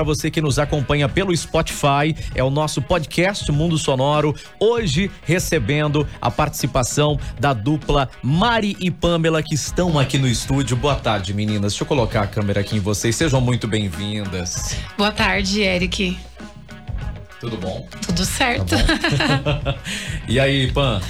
para você que nos acompanha pelo Spotify. É o nosso podcast Mundo Sonoro. Hoje recebendo a participação da dupla Mari e Pamela que estão aqui no estúdio. Boa tarde, meninas. Deixa eu colocar a câmera aqui em vocês. Sejam muito bem-vindas. Boa tarde, Eric. Tudo bom? Tudo certo. Tá e aí, Pam?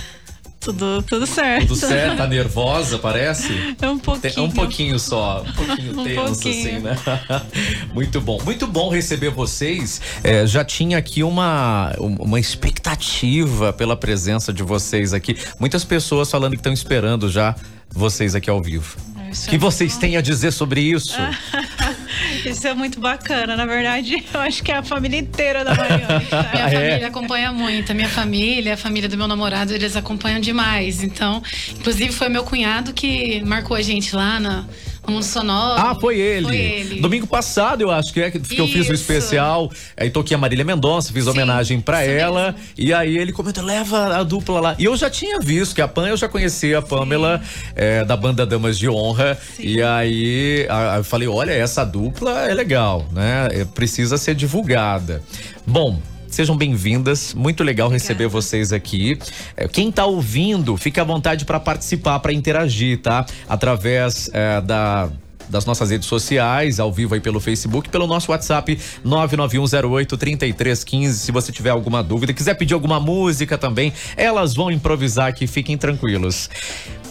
Tudo, tudo certo. Tudo certo? Tá nervosa, parece? É um pouquinho. Tem, um pouquinho só. Um pouquinho um tenso, pouquinho. assim, né? Muito bom. Muito bom receber vocês. É, já tinha aqui uma, uma expectativa pela presença de vocês aqui. Muitas pessoas falando que estão esperando já vocês aqui ao vivo. O que vocês têm a dizer sobre isso? Isso é muito bacana. Na verdade, eu acho que é a família inteira da Mariana. Tá? Minha é. família acompanha muito. A minha família, a família do meu namorado, eles acompanham demais. Então, inclusive foi meu cunhado que marcou a gente lá na Mundo Sonoro. Ah, foi ele. foi ele. Domingo passado, eu acho que é que, eu fiz o um especial. Aí toquei a Marília Mendonça, fiz Sim, homenagem para ela. Mesmo. E aí ele comentou: leva a dupla lá. E eu já tinha visto que a Pan, eu já conhecia a Pamela é, da banda Damas de Honra. Sim. E aí a, eu falei: olha, essa dupla é legal, né? É, precisa ser divulgada. Bom, Sejam bem-vindas. Muito legal Obrigada. receber vocês aqui. É, quem está ouvindo, fica à vontade para participar, para interagir, tá? Através é, da das nossas redes sociais, ao vivo aí pelo Facebook, pelo nosso WhatsApp 991083315. Se você tiver alguma dúvida, quiser pedir alguma música também, elas vão improvisar aqui, fiquem tranquilos.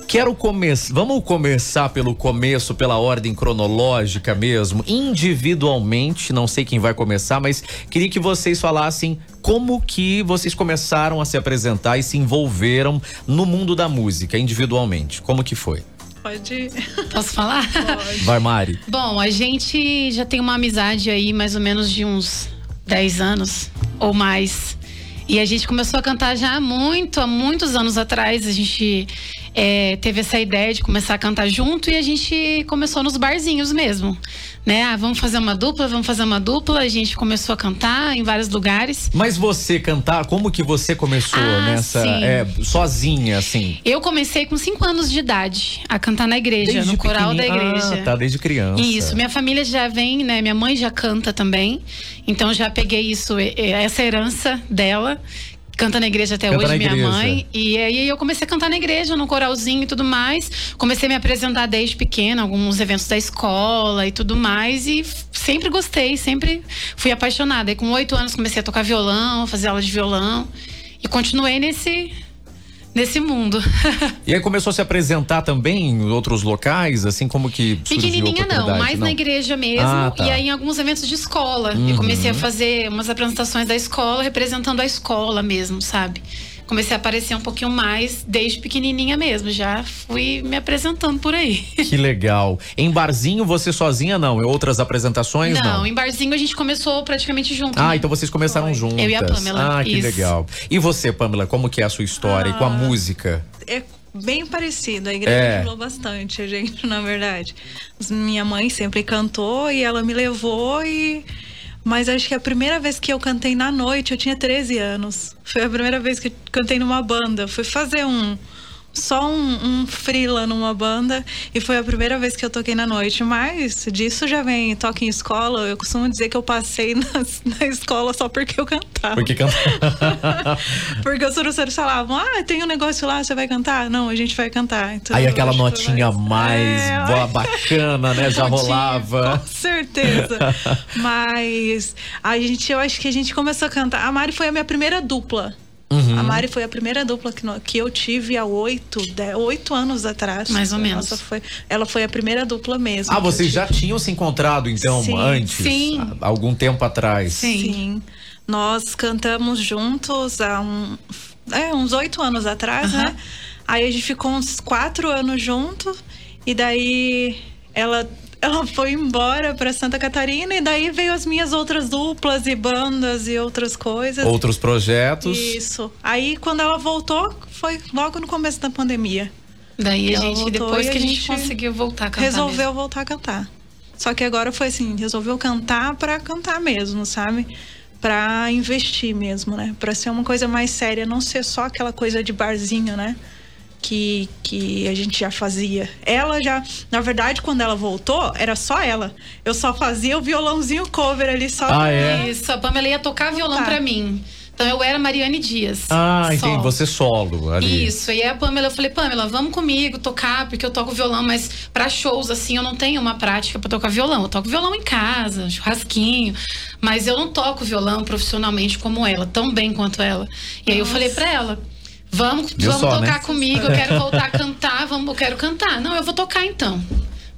Quero começar. Vamos começar pelo começo, pela ordem cronológica mesmo, individualmente. Não sei quem vai começar, mas queria que vocês falassem como que vocês começaram a se apresentar e se envolveram no mundo da música individualmente. Como que foi? Pode. Posso falar? Pode. Vai, Mari. Bom, a gente já tem uma amizade aí mais ou menos de uns 10 anos ou mais. E a gente começou a cantar já há muito, há muitos anos atrás. A gente é, teve essa ideia de começar a cantar junto e a gente começou nos barzinhos mesmo. Né? Ah, vamos fazer uma dupla, vamos fazer uma dupla. A gente começou a cantar em vários lugares. Mas você cantar, como que você começou ah, nessa. É, sozinha, assim? Eu comecei com 5 anos de idade a cantar na igreja, desde no coral da igreja. Ah, tá, desde criança. Isso, minha família já vem, né? Minha mãe já canta também. Então já peguei isso, essa herança dela canta na igreja até canta hoje, minha igreja. mãe. E aí eu comecei a cantar na igreja, no coralzinho e tudo mais. Comecei a me apresentar desde pequena, alguns eventos da escola e tudo mais. E sempre gostei, sempre fui apaixonada. E com oito anos comecei a tocar violão, fazer aula de violão. E continuei nesse, nesse mundo. e aí começou a se apresentar também em outros locais, assim como que Pequenininha não, mais não. na igreja mesmo ah, tá. e aí em alguns eventos de escola. Uhum. Eu comecei a fazer umas apresentações da escola, representando a escola mesmo, sabe? Comecei a aparecer um pouquinho mais desde pequenininha mesmo. Já fui me apresentando por aí. Que legal. Em barzinho você sozinha não? Em outras apresentações não? Não, em barzinho a gente começou praticamente junto. Ah, né? então vocês começaram Foi. juntas. Eu e a Pamela. Ah, que Isso. legal. E você, Pamela, como que é a sua história ah, e com a ah, música? É bem parecido. A igreja é. ajudou bastante a gente, na verdade. Minha mãe sempre cantou e ela me levou e mas acho que a primeira vez que eu cantei na noite, eu tinha 13 anos. Foi a primeira vez que eu cantei numa banda. Fui fazer um, só um, um freela numa banda e foi a primeira vez que eu toquei na noite. Mas disso já vem toque em escola. Eu costumo dizer que eu passei na, na escola só porque eu cantava. Porque cantava. porque os professores falavam: Ah, tem um negócio lá, você vai cantar? Não, a gente vai cantar. Então, Aí aquela notinha mais, é, boa, bacana, né? Já rolava. Com certeza. Mas a gente, eu acho que a gente começou a cantar. A Mari foi a minha primeira dupla. Uhum. A Mari foi a primeira dupla que, que eu tive há oito, oito anos atrás. Mais ou menos. Foi, ela foi a primeira dupla mesmo. Ah, vocês já tinham se encontrado então sim, antes? Sim. Há algum tempo atrás? Sim. sim. Nós cantamos juntos há um, é, uns oito anos atrás, uhum. né? Aí a gente ficou uns quatro anos junto e daí ela ela foi embora para Santa Catarina e daí veio as minhas outras duplas e bandas e outras coisas. Outros projetos. Isso. Aí quando ela voltou, foi logo no começo da pandemia. Daí a gente, depois que a gente, gente conseguiu voltar a cantar. Resolveu mesmo. voltar a cantar. Só que agora foi assim, resolveu cantar para cantar mesmo, sabe? Para investir mesmo, né? Para ser uma coisa mais séria, não ser só aquela coisa de barzinho, né? Que, que a gente já fazia. Ela já, na verdade, quando ela voltou, era só ela. Eu só fazia o violãozinho cover ali só. Ah, é? Isso, a Pamela ia tocar violão tá. para mim. Então eu era Mariane Dias. Ah, entendi. Você solo ali. Isso. E aí a Pamela, eu falei, Pamela, vamos comigo tocar, porque eu toco violão, mas para shows assim eu não tenho uma prática para tocar violão. Eu toco violão em casa, churrasquinho, mas eu não toco violão profissionalmente como ela, tão bem quanto ela. E aí Nossa. eu falei para ela, Vamos, vamos só, tocar né? comigo, eu quero voltar a cantar, vamos, eu quero cantar. Não, eu vou tocar então.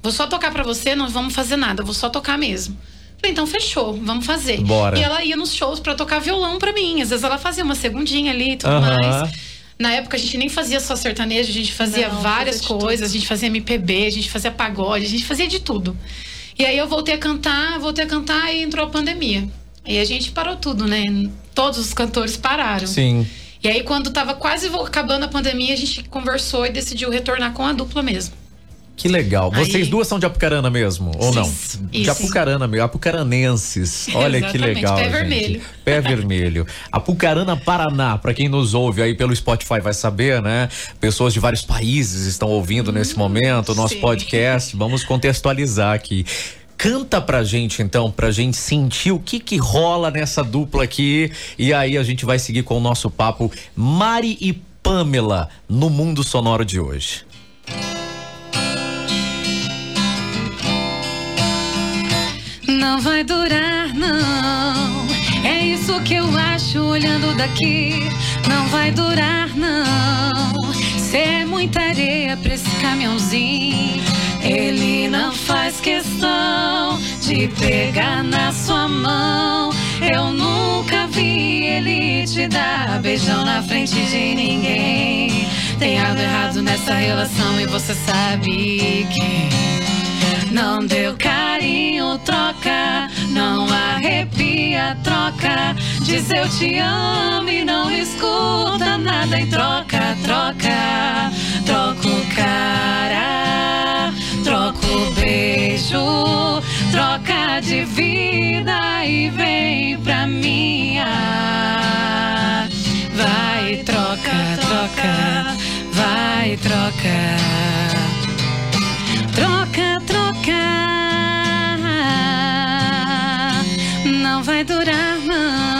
Vou só tocar para você, não vamos fazer nada, vou só tocar mesmo. Falei, então fechou, vamos fazer. Bora. E ela ia nos shows para tocar violão para mim. Às vezes ela fazia uma segundinha ali e tudo mais. Na época a gente nem fazia só sertanejo, a gente fazia não, várias coisas, a gente fazia MPB, a gente fazia pagode, a gente fazia de tudo. E aí eu voltei a cantar, voltei a cantar e entrou a pandemia. Aí a gente parou tudo, né? Todos os cantores pararam. Sim. E aí, quando tava quase acabando a pandemia, a gente conversou e decidiu retornar com a dupla mesmo. Que legal. Vocês Aí... duas são de Apucarana mesmo, ou não? Isso. De Apucarana mesmo, apucaranenses. Olha que legal. Pé gente. vermelho. Pé vermelho. Apucarana, Paraná, para quem nos ouve aí pelo Spotify vai saber, né? Pessoas de vários países estão ouvindo hum, nesse momento o nosso sim. podcast. Vamos contextualizar aqui. Canta pra gente então, pra gente sentir o que que rola nessa dupla aqui e aí a gente vai seguir com o nosso papo Mari e Pamela no mundo sonoro de hoje. não vai durar, não. É isso que eu acho olhando daqui. Não vai durar, não. Cê é muita areia pra esse caminhãozinho. Ele não faz questão de pegar na sua mão. Eu nunca vi ele te dar beijão na frente de ninguém. Tem algo errado nessa relação e você sabe que. Não deu carinho, troca. Não arrepia, troca. Diz eu te amo e não escuta nada em troca, troca. Troca o cara, troca o beijo, troca de vida e vem pra minha. Vai, troca, troca, vai, troca. Troca, troca. Não vai durar, não.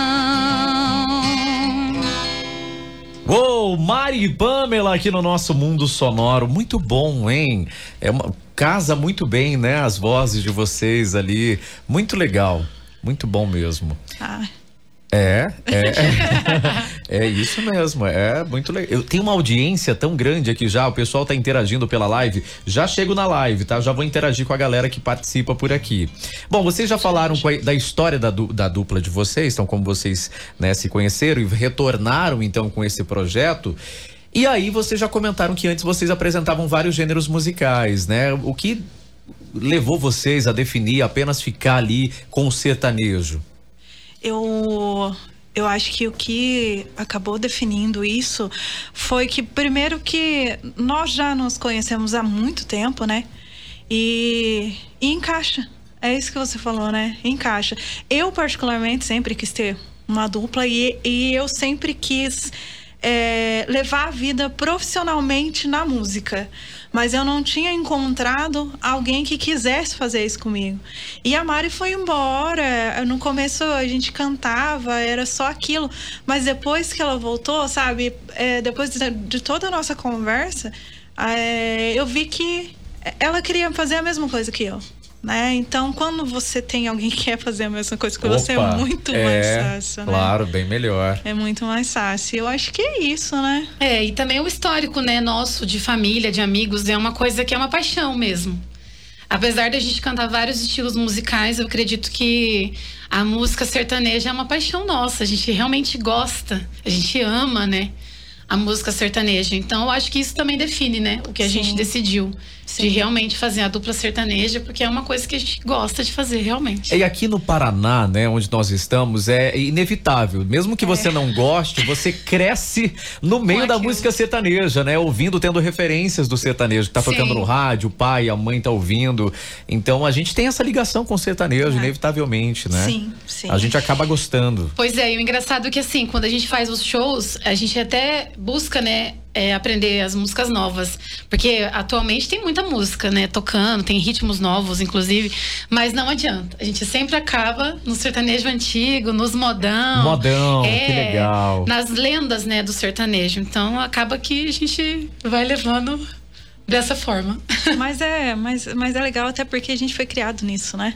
Uou, Mari Pamela aqui no nosso mundo sonoro. Muito bom, hein? É uma casa muito bem, né? As vozes de vocês ali. Muito legal. Muito bom mesmo. Ah. É, é, é isso mesmo, é muito legal. Eu tenho uma audiência tão grande aqui já, o pessoal tá interagindo pela live. Já chego na live, tá? Já vou interagir com a galera que participa por aqui. Bom, vocês já falaram a, da história da, da dupla de vocês, então como vocês né, se conheceram e retornaram então com esse projeto. E aí vocês já comentaram que antes vocês apresentavam vários gêneros musicais, né? O que levou vocês a definir apenas ficar ali com o sertanejo? eu eu acho que o que acabou definindo isso foi que primeiro que nós já nos conhecemos há muito tempo, né? E, e encaixa. É isso que você falou, né? Encaixa. Eu particularmente sempre quis ter uma dupla e, e eu sempre quis é, levar a vida profissionalmente na música. Mas eu não tinha encontrado alguém que quisesse fazer isso comigo. E a Mari foi embora. No começo a gente cantava, era só aquilo. Mas depois que ela voltou, sabe? É, depois de, de, toda a nossa conversa, é, eu vi que ela queria fazer a mesma coisa que eu né? Então, quando você tem alguém que quer fazer a mesma coisa que Opa, você, é muito é, mais fácil, né? Claro, bem melhor. É muito mais fácil. Eu acho que é isso, né? É, e também o histórico, né, nosso, de família, de amigos, é uma coisa que é uma paixão mesmo. Apesar da gente cantar vários estilos musicais, eu acredito que a música sertaneja é uma paixão nossa. A gente realmente gosta, a gente ama, né? A música sertaneja. Então, eu acho que isso também define, né? O que a Sim. gente decidiu. Sim. de realmente fazer a dupla sertaneja, porque é uma coisa que a gente gosta de fazer realmente. E aqui no Paraná, né, onde nós estamos, é inevitável. Mesmo que é. você não goste, você cresce no meio da música sertaneja, né? Ouvindo, tendo referências do sertanejo que tá Sim. tocando no rádio, o pai, a mãe tá ouvindo. Então a gente tem essa ligação com o sertanejo, é. inevitavelmente, né? Sim, sim. A gente acaba gostando. Pois é, e o engraçado é que assim, quando a gente faz os shows, a gente até busca, né? é, aprender as músicas novas. Porque atualmente tem muita música, né? Tocando, tem ritmos novos, inclusive. Mas não adianta. A gente sempre acaba no sertanejo antigo, nos modão. Modão, é, que legal. Nas lendas, né, do sertanejo. Então acaba que a gente vai levando dessa forma. Mas é, mas, mas é legal até porque a gente foi criado nisso, né?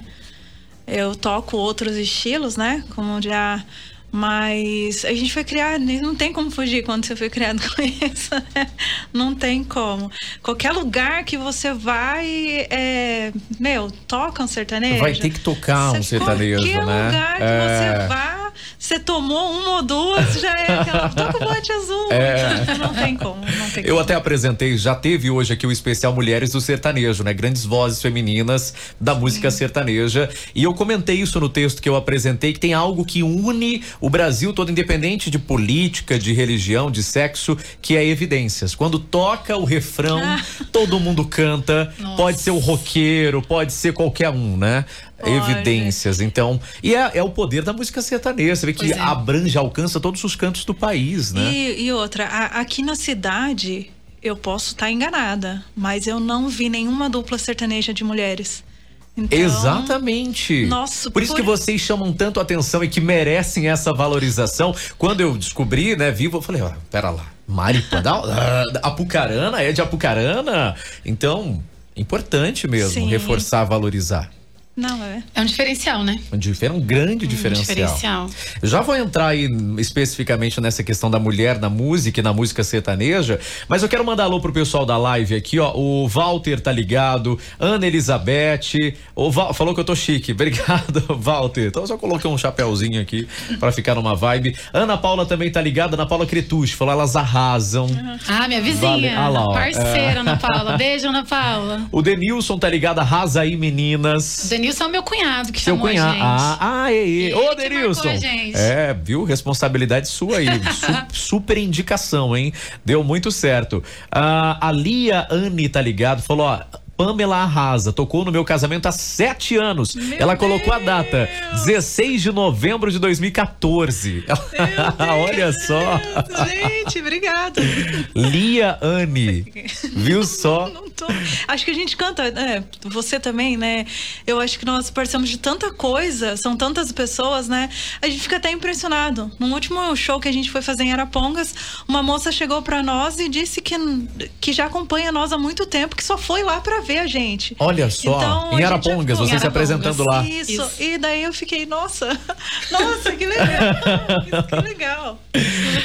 Eu toco outros estilos, né? Como já mas a gente foi criado, não tem como fugir quando você foi criado com isso, né? Não tem como. Qualquer lugar que você vai, é, meu, toca um sertanejo. Vai ter que tocar um sertanejo, qualquer né? Qualquer lugar que é... você vá, você tomou uma ou duas, já é aquela. Toca o bote azul. É. Não tem como, não tem Eu como. até apresentei, já teve hoje aqui o especial Mulheres do Sertanejo, né? Grandes vozes femininas da música Sim. sertaneja. E eu comentei isso no texto que eu apresentei, que tem algo que une o Brasil todo, independente de política, de religião, de sexo, que é evidências. Quando toca o refrão, ah. todo mundo canta. Nossa. Pode ser o roqueiro, pode ser qualquer um, né? Pode. Evidências. Então, e é, é, o poder da música sertaneja. Você vê que é. abrange, alcança todos os cantos do país, né? E, e outra, a, aqui na cidade, eu posso estar enganada, mas eu não vi nenhuma dupla sertaneja de mulheres. Então, Exatamente. Nossa, por isso por... que vocês chamam tanto atenção e que merecem essa valorização. Quando eu descobri, né, vivo, eu falei, ó, pera lá, Maripa, Apucarana, é de Apucarana? Então, importante mesmo Sim. reforçar, valorizar. Não, é. É um diferencial, né? Um, difer um grande um diferencial. diferencial. Já vou entrar aí especificamente nessa questão da mulher na música e na música sertaneja, mas eu quero mandar alô pro pessoal da live aqui, ó. O Walter tá ligado, Ana Elizabeth, o Val, falou que eu tô chique. Obrigado, Walter. Então eu só coloquei um chapéuzinho aqui para ficar numa vibe. Ana Paula também tá ligada, Ana Paula Cretucci, falou elas arrasam. Uhum. Ah, minha vizinha. Vale. Ah, lá, parceira, é. Ana Paula. Beijo, Ana Paula. O Denilson tá ligado, arrasa aí, meninas. Denilson Denilson é o meu cunhado que Seu chamou cunhado. a gente. Ah, ah é, é. Ô, Denilson. É, viu? Responsabilidade sua aí. Su super indicação, hein? Deu muito certo. Ah, a Lia Anne tá ligado, falou, ó. Pamela Arrasa, tocou no meu casamento há sete anos. Meu Ela colocou Deus. a data, 16 de novembro de 2014. Olha só. Gente, obrigada. Lia Anne, viu só? Não tô. Acho que a gente canta, né? Você também, né? Eu acho que nós participamos de tanta coisa, são tantas pessoas, né? A gente fica até impressionado. No último show que a gente foi fazer em Arapongas, uma moça chegou para nós e disse que, que já acompanha nós há muito tempo, que só foi lá para ver a gente. Olha só, então, em Arapongas, você se apresentando lá. Isso. Isso, e daí eu fiquei, nossa, nossa, que legal, que legal.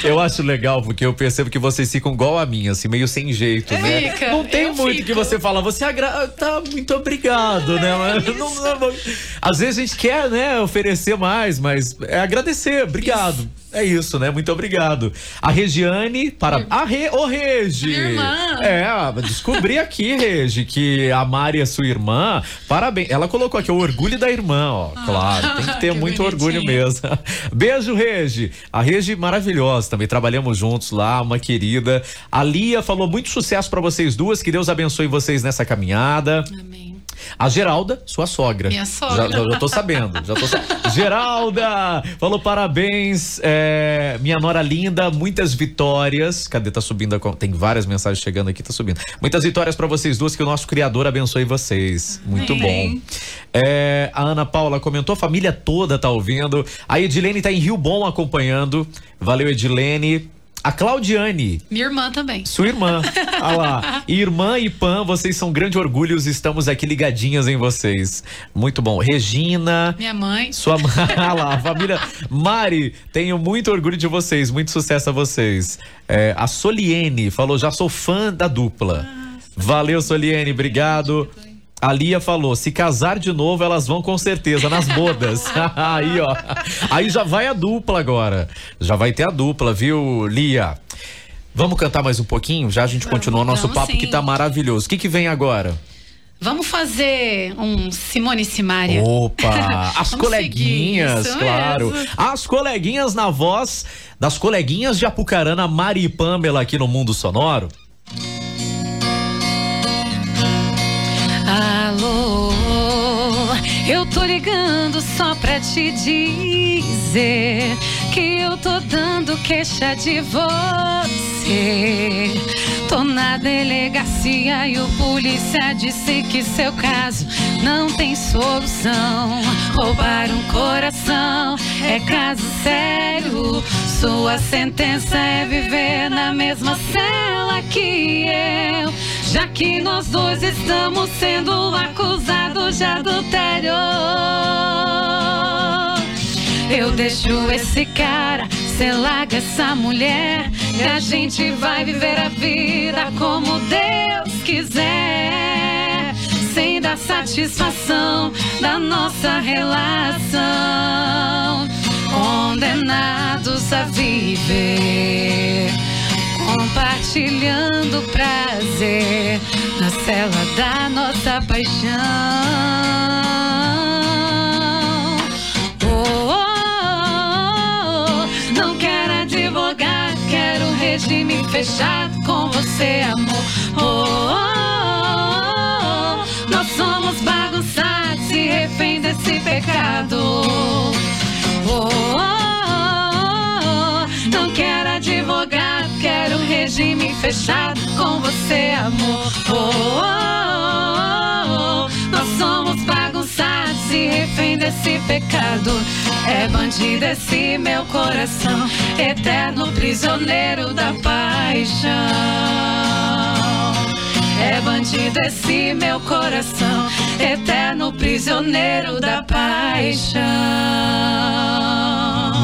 Eu acho legal, porque eu percebo que vocês ficam igual a mim, assim, meio sem jeito, né? Fica, não tem muito fico. que você fala, você agra... tá muito obrigado, né? Mas não, não, às vezes a gente quer, né, oferecer mais, mas é agradecer, obrigado. Isso. É isso, né? Muito obrigado. A Regiane, para. A Re... Ô, Regi! irmã. É, descobri aqui, Regi, que a Mari é sua irmã. Parabéns. Ela colocou aqui o orgulho da irmã, ó. Ah, claro, tem que ter que muito bonitinho. orgulho mesmo. Beijo, Regi. A Regi maravilhosa também. Trabalhamos juntos lá, uma querida. A Lia falou muito sucesso para vocês duas. Que Deus abençoe vocês nessa caminhada. Amém. A Geralda, sua sogra. Minha sogra. Já, já, tô sabendo. Já tô Geralda! Falou parabéns, é, minha nora linda, muitas vitórias. Cadê? Tá subindo. A, tem várias mensagens chegando aqui, tá subindo. Muitas vitórias para vocês duas, que o nosso Criador abençoe vocês. Muito bom. É, a Ana Paula comentou, a família toda tá ouvindo. A Edilene tá em Rio Bom acompanhando. Valeu, Edilene. A Claudiane. Minha irmã também. Sua irmã. Olha lá. Irmã e Pan, vocês são grande orgulhos. Estamos aqui ligadinhas em vocês. Muito bom. Regina. Minha mãe. Sua mãe. Olha lá. Família. Mari, tenho muito orgulho de vocês. Muito sucesso a vocês. É, a Soliene falou: já sou fã da dupla. Ah, Valeu, Soliene. Obrigado. A Lia falou: se casar de novo, elas vão com certeza nas bodas. aí, ó. Aí já vai a dupla agora. Já vai ter a dupla, viu, Lia? Vamos cantar mais um pouquinho? Já a gente vamos, continua o nosso papo sim. que tá maravilhoso. O que, que vem agora? Vamos fazer um Simone Simaria. Opa! As coleguinhas, claro. Mesmo. As coleguinhas na voz das coleguinhas de Apucarana, Mari e Pamela aqui no Mundo Sonoro. Eu tô ligando só pra te dizer que eu tô dando queixa de você. Tô na delegacia e o polícia disse que seu caso não tem solução. Roubar um coração é caso sério. Sua sentença é viver na mesma cela que eu. Já que nós dois estamos sendo acusados de adultério. Eu deixo esse cara, cê larga essa mulher. E a gente vai viver a vida como Deus quiser. Sem dar satisfação da nossa relação. Condenados a viver compartilhando prazer na cela da nossa paixão. Oh, oh, oh, não quero advogar, quero um regime fechado com você, amor. Oh, nós somos bagunçados e refém desse pecado. Oh, regime fechado com você, amor. Oh, oh, oh, Nós somos bagunçados e refém desse pecado. É bandido esse meu coração, eterno prisioneiro da paixão. É bandido esse meu coração, eterno prisioneiro da paixão.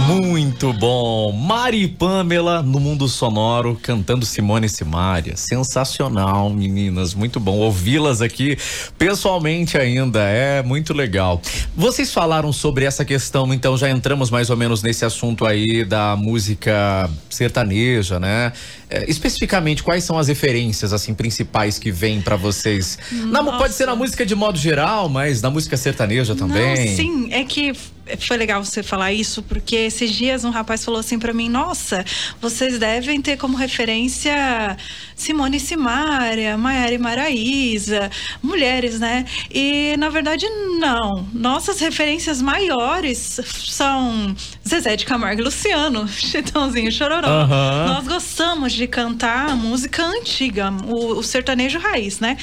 Muito bom. Mari e Pamela no mundo sonoro cantando Simone e Simária. Sensacional, meninas. Muito bom ouvi-las aqui pessoalmente ainda. É muito legal. Vocês falaram sobre essa questão, então já entramos mais ou menos nesse assunto aí da música sertaneja, né? É, especificamente, quais são as referências assim principais que vêm para vocês? Na, pode ser na música de modo geral, mas na música sertaneja também. Não, sim, é que foi legal você falar isso, porque esses dias um rapaz falou assim para mim: Nossa, vocês devem ter como referência Simone Simaria, Maiara e Maraísa, mulheres, né? E na verdade, não. Nossas referências maiores são Zezé de Camargo e Luciano, Chitãozinho Chororó. Uhum. Nós gostamos de cantar música antiga, o, o sertanejo raiz, né?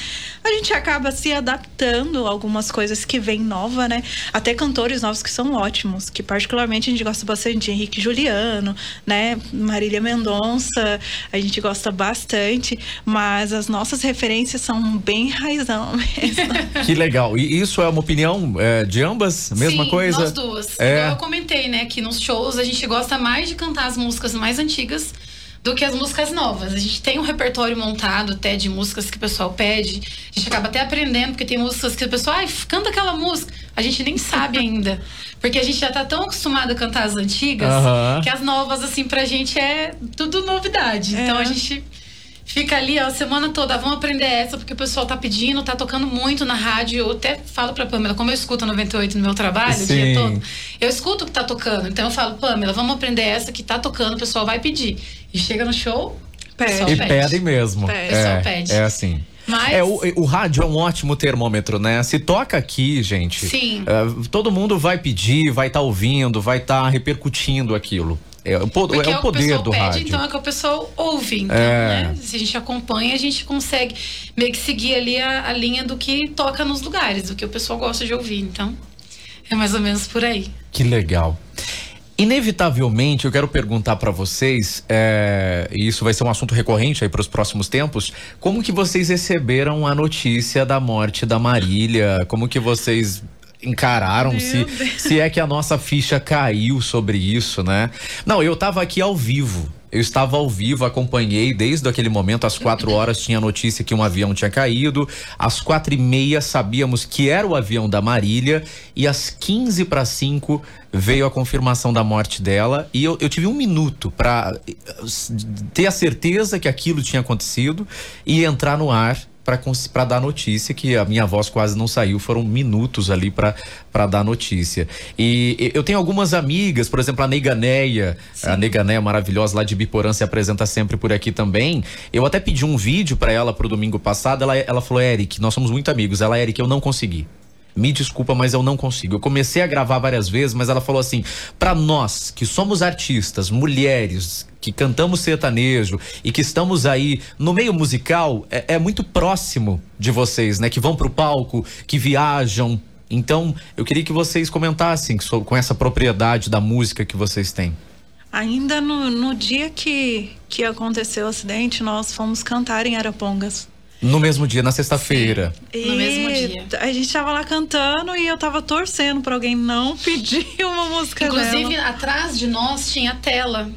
A gente acaba se adaptando a algumas coisas que vêm nova, né? Até cantores novos que são ótimos, que particularmente a gente gosta bastante de Henrique Juliano, né? Marília Mendonça, a gente gosta bastante, mas as nossas referências são bem raizão mesmo. que legal. E isso é uma opinião é, de ambas? Mesma Sim, coisa? nós duas. É. eu comentei, né, que nos shows a gente gosta mais de cantar as músicas mais antigas do que as músicas novas. A gente tem um repertório montado até de músicas que o pessoal pede. A gente acaba até aprendendo, porque tem músicas que o pessoal, ai, canta aquela música. A gente nem sabe ainda. Porque a gente já tá tão acostumado a cantar as antigas que as novas, assim, pra gente é tudo novidade. É. Então a gente fica ali ó, a semana toda, vamos aprender essa, porque o pessoal tá pedindo, tá tocando muito na rádio. Eu até falo pra Pamela, como eu escuto a 98 no meu trabalho Sim. o dia todo, eu escuto o que tá tocando. Então eu falo, Pamela, vamos aprender essa que tá tocando, o pessoal vai pedir. E chega no show, pede. E pedem mesmo. Pede. É, pessoal pede. É assim. Mas... É, o, o, rádio é um ótimo termômetro, né? Se toca aqui, gente. Sim. Uh, todo mundo vai pedir, vai estar tá ouvindo, vai estar tá repercutindo aquilo. É, o, é o poder é o do pede, rádio. Então é que o pessoal ouve. Então, é. né? Se a gente acompanha, a gente consegue meio que seguir ali a, a linha do que toca nos lugares, do que o pessoal gosta de ouvir. Então, é mais ou menos por aí. Que legal. Inevitavelmente, eu quero perguntar para vocês, é, e isso vai ser um assunto recorrente aí para os próximos tempos, como que vocês receberam a notícia da morte da Marília? Como que vocês encararam se, se é que a nossa ficha caiu sobre isso, né? Não, eu tava aqui ao vivo. Eu estava ao vivo, acompanhei desde aquele momento, às quatro horas tinha notícia que um avião tinha caído, às quatro e meia sabíamos que era o avião da Marília e às quinze para cinco veio a confirmação da morte dela e eu, eu tive um minuto para eh, ter a certeza que aquilo tinha acontecido e entrar no ar para dar notícia que a minha voz quase não saiu, foram minutos ali para dar notícia. E eu tenho algumas amigas, por exemplo, a Neganeia, a Neganeia maravilhosa lá de Biporã se apresenta sempre por aqui também. Eu até pedi um vídeo para ela pro domingo passado, ela, ela falou: "Eric, nós somos muito amigos". Ela, Eric, eu não consegui. Me desculpa, mas eu não consigo. Eu comecei a gravar várias vezes, mas ela falou assim: para nós que somos artistas, mulheres, que cantamos sertanejo e que estamos aí no meio musical, é, é muito próximo de vocês, né? Que vão pro palco, que viajam. Então, eu queria que vocês comentassem com essa propriedade da música que vocês têm. Ainda no, no dia que, que aconteceu o acidente, nós fomos cantar em Arapongas. No mesmo dia, na sexta-feira. No mesmo dia. A gente tava lá cantando e eu tava torcendo pra alguém não pedir uma música Inclusive, dela. atrás de nós tinha a tela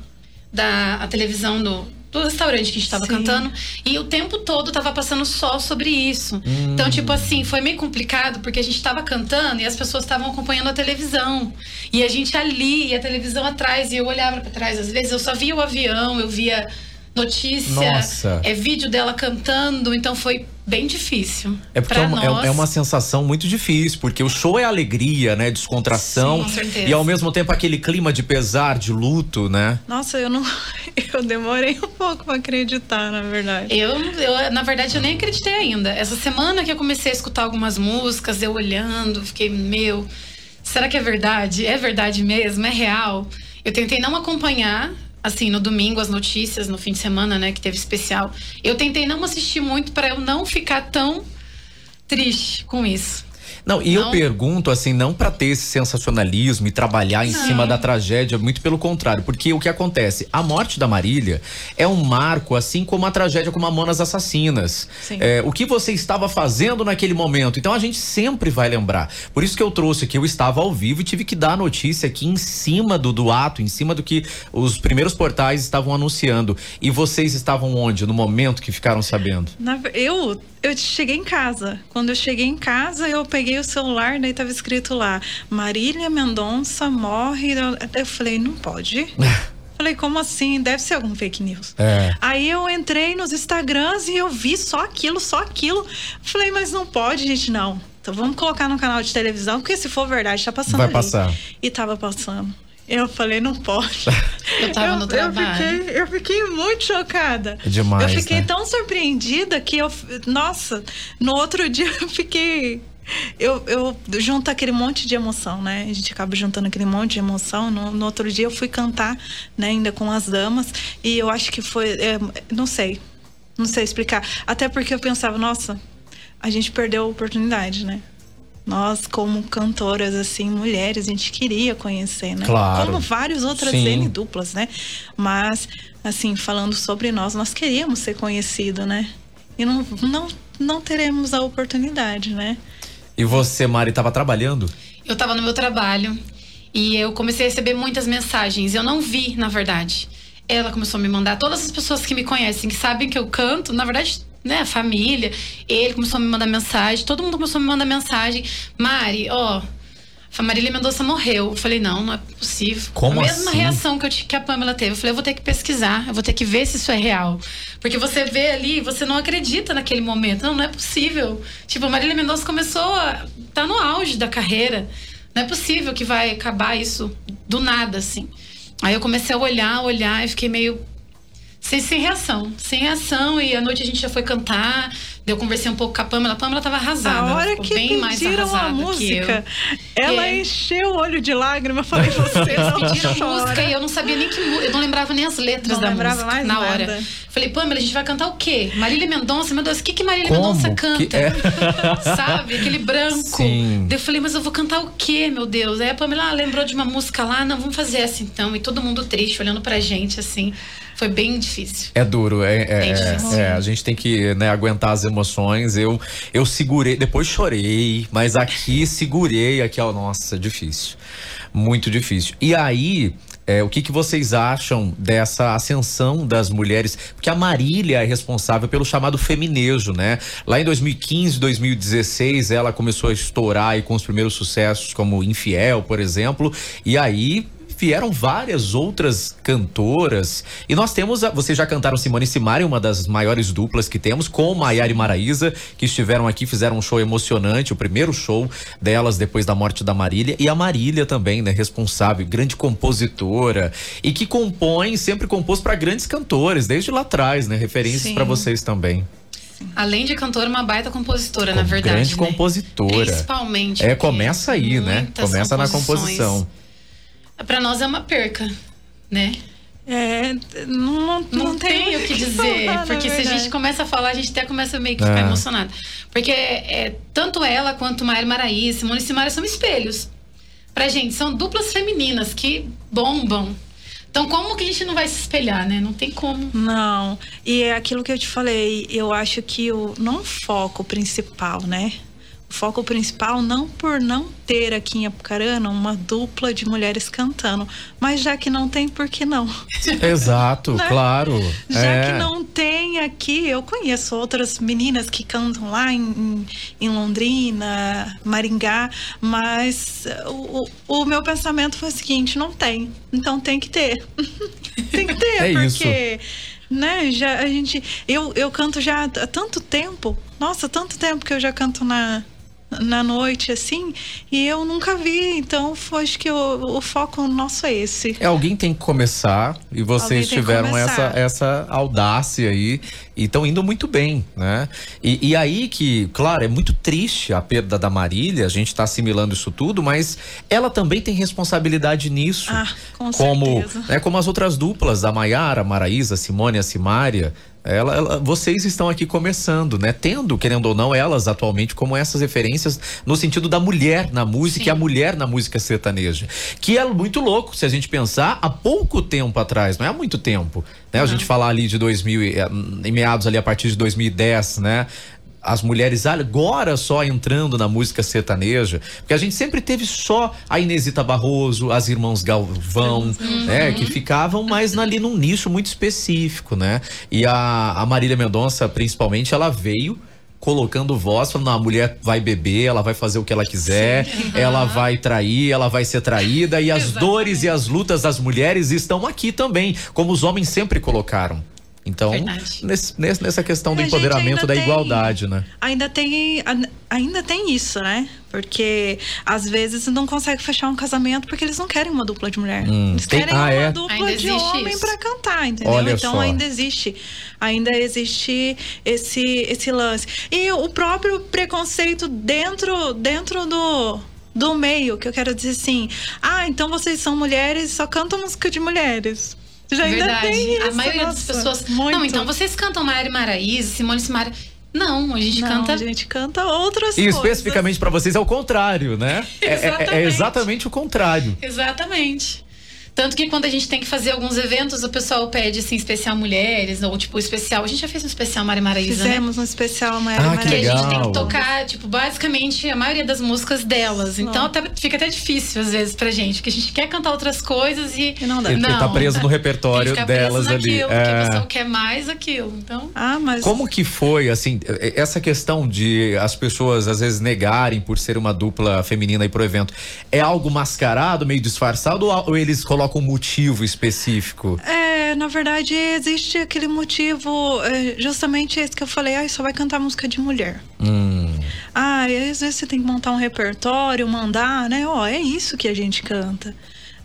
da a televisão do, do restaurante que a gente estava cantando e o tempo todo tava passando só sobre isso. Hum. Então, tipo assim, foi meio complicado porque a gente tava cantando e as pessoas estavam acompanhando a televisão. E a gente ali e a televisão atrás e eu olhava para trás, às vezes eu só via o avião, eu via notícia, Nossa. é vídeo dela cantando, então foi bem difícil. É porque é uma, é, é uma, sensação muito difícil, porque o show é alegria, né? Descontração. Sim, com certeza. E ao mesmo tempo aquele clima de pesar, de luto, né? Nossa, eu não. Eu demorei um pouco pra acreditar, na verdade. Eu, eu, na verdade, eu nem acreditei ainda. Essa semana que eu comecei a escutar algumas músicas, eu olhando, fiquei, meu, será que é verdade? É verdade mesmo? É real? Eu tentei não acompanhar assim, no domingo, as notícias, no fim de semana, né, que teve especial. Eu tentei não assistir muito para eu não ficar tão triste com isso. Não, e não. eu pergunto assim, não para ter esse sensacionalismo e trabalhar em não. cima da tragédia, muito pelo contrário, porque o que acontece? A morte da Marília é um marco, assim como a tragédia com Mamonas Assassinas. É, o que você estava fazendo naquele momento? Então a gente sempre vai lembrar. Por isso que eu trouxe aqui, eu estava ao vivo e tive que dar a notícia aqui em cima do, do ato, em cima do que os primeiros portais estavam anunciando. E vocês estavam onde no momento que ficaram sabendo? Na, eu eu cheguei em casa. Quando eu cheguei em casa, eu peguei o celular, daí tava escrito lá: Marília Mendonça morre. Eu falei: não pode. Falei, como assim? Deve ser algum fake news. É. Aí eu entrei nos Instagrams e eu vi só aquilo, só aquilo. Falei, mas não pode, gente, não. Então vamos colocar no canal de televisão, porque se for verdade, tá passando Vai ali. passar. E tava passando. Eu falei, não pode. Eu tava eu, no trabalho. Eu fiquei, eu fiquei muito chocada. É demais. Eu fiquei né? tão surpreendida que eu. Nossa, no outro dia eu fiquei. Eu, eu junto aquele monte de emoção, né? A gente acaba juntando aquele monte de emoção. No, no outro dia eu fui cantar, né, ainda com as damas. E eu acho que foi. É, não sei. Não sei explicar. Até porque eu pensava, nossa, a gente perdeu a oportunidade, né? nós como cantoras assim mulheres a gente queria conhecer né claro. como várias outras Sim. N duplas né mas assim falando sobre nós nós queríamos ser conhecido né e não não não teremos a oportunidade né e você Mari estava trabalhando eu estava no meu trabalho e eu comecei a receber muitas mensagens eu não vi na verdade ela começou a me mandar todas as pessoas que me conhecem que sabem que eu canto na verdade né, a família. Ele começou a me mandar mensagem, todo mundo começou a me mandar mensagem. Mari, ó, a Marília Mendonça morreu. Eu falei, não, não é possível. Como a mesma assim? reação que, eu, que a Pamela teve. Eu falei, eu vou ter que pesquisar, eu vou ter que ver se isso é real. Porque você vê ali, você não acredita naquele momento. Não, não é possível. Tipo, a Marília Mendonça começou a. tá no auge da carreira. Não é possível que vai acabar isso do nada, assim. Aí eu comecei a olhar, olhar e fiquei meio sem, sem reação. Sem reação. E à noite a gente já foi cantar. Eu conversei um pouco com a Pamela. A Pamela tava arrasada. A hora que bem mais pediram a música, ela É. encheu o olho de lágrima. Eu falei, você não Pediram chora. música e eu não sabia nem que eu não lembrava nem as letras Não da lembrava música mais na nada. hora. Falei, Pamela, a gente vai cantar o quê? Marília Mendonça, meu Deus, o que que Marília Como? Mendonça Que canta? é? Sabe? Aquele branco. Sim. Daí eu falei, mas eu vou cantar o quê, meu Deus? Aí a Pamela ah, lembrou de uma música lá, não, vamos fazer essa então. E todo mundo triste, olhando pra gente, assim. Foi bem difícil. É duro, é, é, Bem difícil. é, a gente tem que né, aguentar as emoções. Eu, eu segurei, depois chorei, mas aqui segurei, aqui, ó, nossa, difícil, muito difícil. E aí, é, o que, que vocês acham dessa ascensão das mulheres? Porque a Marília é responsável pelo chamado feminejo, né? Lá em 2015, 2016, ela começou a estourar aí com os primeiros sucessos, como Infiel, por exemplo, e aí vieram várias outras cantoras. E nós temos, a- vocês já cantaram Simone e Simari, uma das maiores duplas que temos, com Maiara e Maraísa, que estiveram aqui, fizeram um show emocionante, o primeiro show delas depois da morte da Marília. E a Marília também, né, responsável, grande compositora, e que compõe, sempre compôs para grandes cantores, desde lá atrás, né, referências para vocês também. Além de cantora, uma baita compositora, Como na verdade. Grande né? compositora. Principalmente. É, começa aí, né? Começa na composição. Para nós é uma perca, né? É, não, não, não tem o que dizer. Falar, porque se a gente começa a falar, a gente até começa meio que ficar é. emocionado. Porque é, tanto ela quanto Maíra Maraí, Simone Simaria são espelhos. Pra gente, são duplas femininas que bombam. Então, como que a gente não vai se espelhar, né? Não tem como. Não. E é aquilo que eu te falei, eu acho que o não foco principal, né? Foco principal não por não ter aqui em Apucarana uma dupla de mulheres cantando, mas já que não tem, por que não? Exato, né? claro. Já é. que não tem aqui, eu conheço outras meninas que cantam lá em, em Londrina, Maringá, mas o, o, meu pensamento foi o seguinte: não tem, então tem que ter. tem que ter, é porque. Isso né? Já a gente, eu, eu canto já há tanto tempo. Nossa, tanto tempo que eu já canto na na noite, assim, e eu nunca vi. Então, foi, acho que o, o foco nosso é esse. É, alguém tem que começar e vocês tiveram essa, essa audácia aí e estão indo muito bem, né? E, e, aí que, claro, é muito triste a perda da Marília, a gente está assimilando isso tudo, mas ela também tem responsabilidade nisso. Ah, com como, certeza. Né, como as outras duplas, da Maiara, Maraísa, Simone e a Simária, ela, ela, vocês estão aqui começando, né? Tendo, querendo ou não, elas atualmente como essas referências no sentido da mulher na música Sim. e a mulher na música sertaneja. Que é muito louco se a gente pensar há pouco tempo atrás, não é há muito tempo. Né? A gente falar ali de 2000, eh, em meados ali a partir de 2010, né? As mulheres agora só entrando na música sertaneja, porque a gente sempre teve só a Inesita Barroso, as irmãs Galvão, uhum. né, que ficavam mais ali num nicho muito específico, né? E a, a Marília Mendonça, principalmente, ela veio colocando voz, falando, a mulher vai beber, ela vai fazer o que ela quiser, Sim. ela vai trair, ela vai ser traída e as Exatamente. dores e as lutas das mulheres estão aqui também, como os homens sempre colocaram. Então, nesse, nessa questão do empoderamento da tem, igualdade, né? Ainda tem, ainda tem isso, né? Porque às vezes não consegue fechar um casamento porque eles não querem uma dupla de mulher. Hum, eles tem, querem ah, uma é? dupla de homem para cantar, entendeu? Olha então só. ainda existe, ainda existe esse esse lance. E o próprio preconceito dentro dentro do do meio, que eu quero dizer assim, ah, então vocês são mulheres, só cantam música de mulheres. Já Verdade. ainda tem isso. A maioria nossa, das pessoas. Muito. Não, então vocês cantam Maiara Maraíza, Simone Simaria. Não, a gente não, canta. A gente canta outras e coisas. E especificamente para vocês é o contrário, né? exatamente. É, é, é exatamente o contrário. Exatamente. Tanto que quando a gente tem que fazer alguns eventos, o pessoal pede, assim, especial mulheres, ou tipo, especial. A gente já fez um especial Mari Maraísa, né? Fizemos né? um especial Mari ah, Que, legal. a gente tem que tocar, tipo, basicamente a maioria das músicas delas. Então até, fica até difícil, às vezes, pra gente, porque a gente quer cantar outras coisas e. e não dá. Ele não, tá preso no repertório delas naquilo, ali. É. Porque o pessoal quer mais aquilo. Então. Ah, mas. Como que foi, assim, essa questão de as pessoas às vezes negarem por ser uma dupla feminina aí pro evento? É algo mascarado, meio disfarçado, ou eles colocam motivo específico? É, na verdade, existe aquele motivo, é, justamente esse que eu falei, ah, só vai cantar música de mulher. Hum. Ah, às vezes você tem que montar um repertório, mandar, né? Ó, é isso que a gente canta.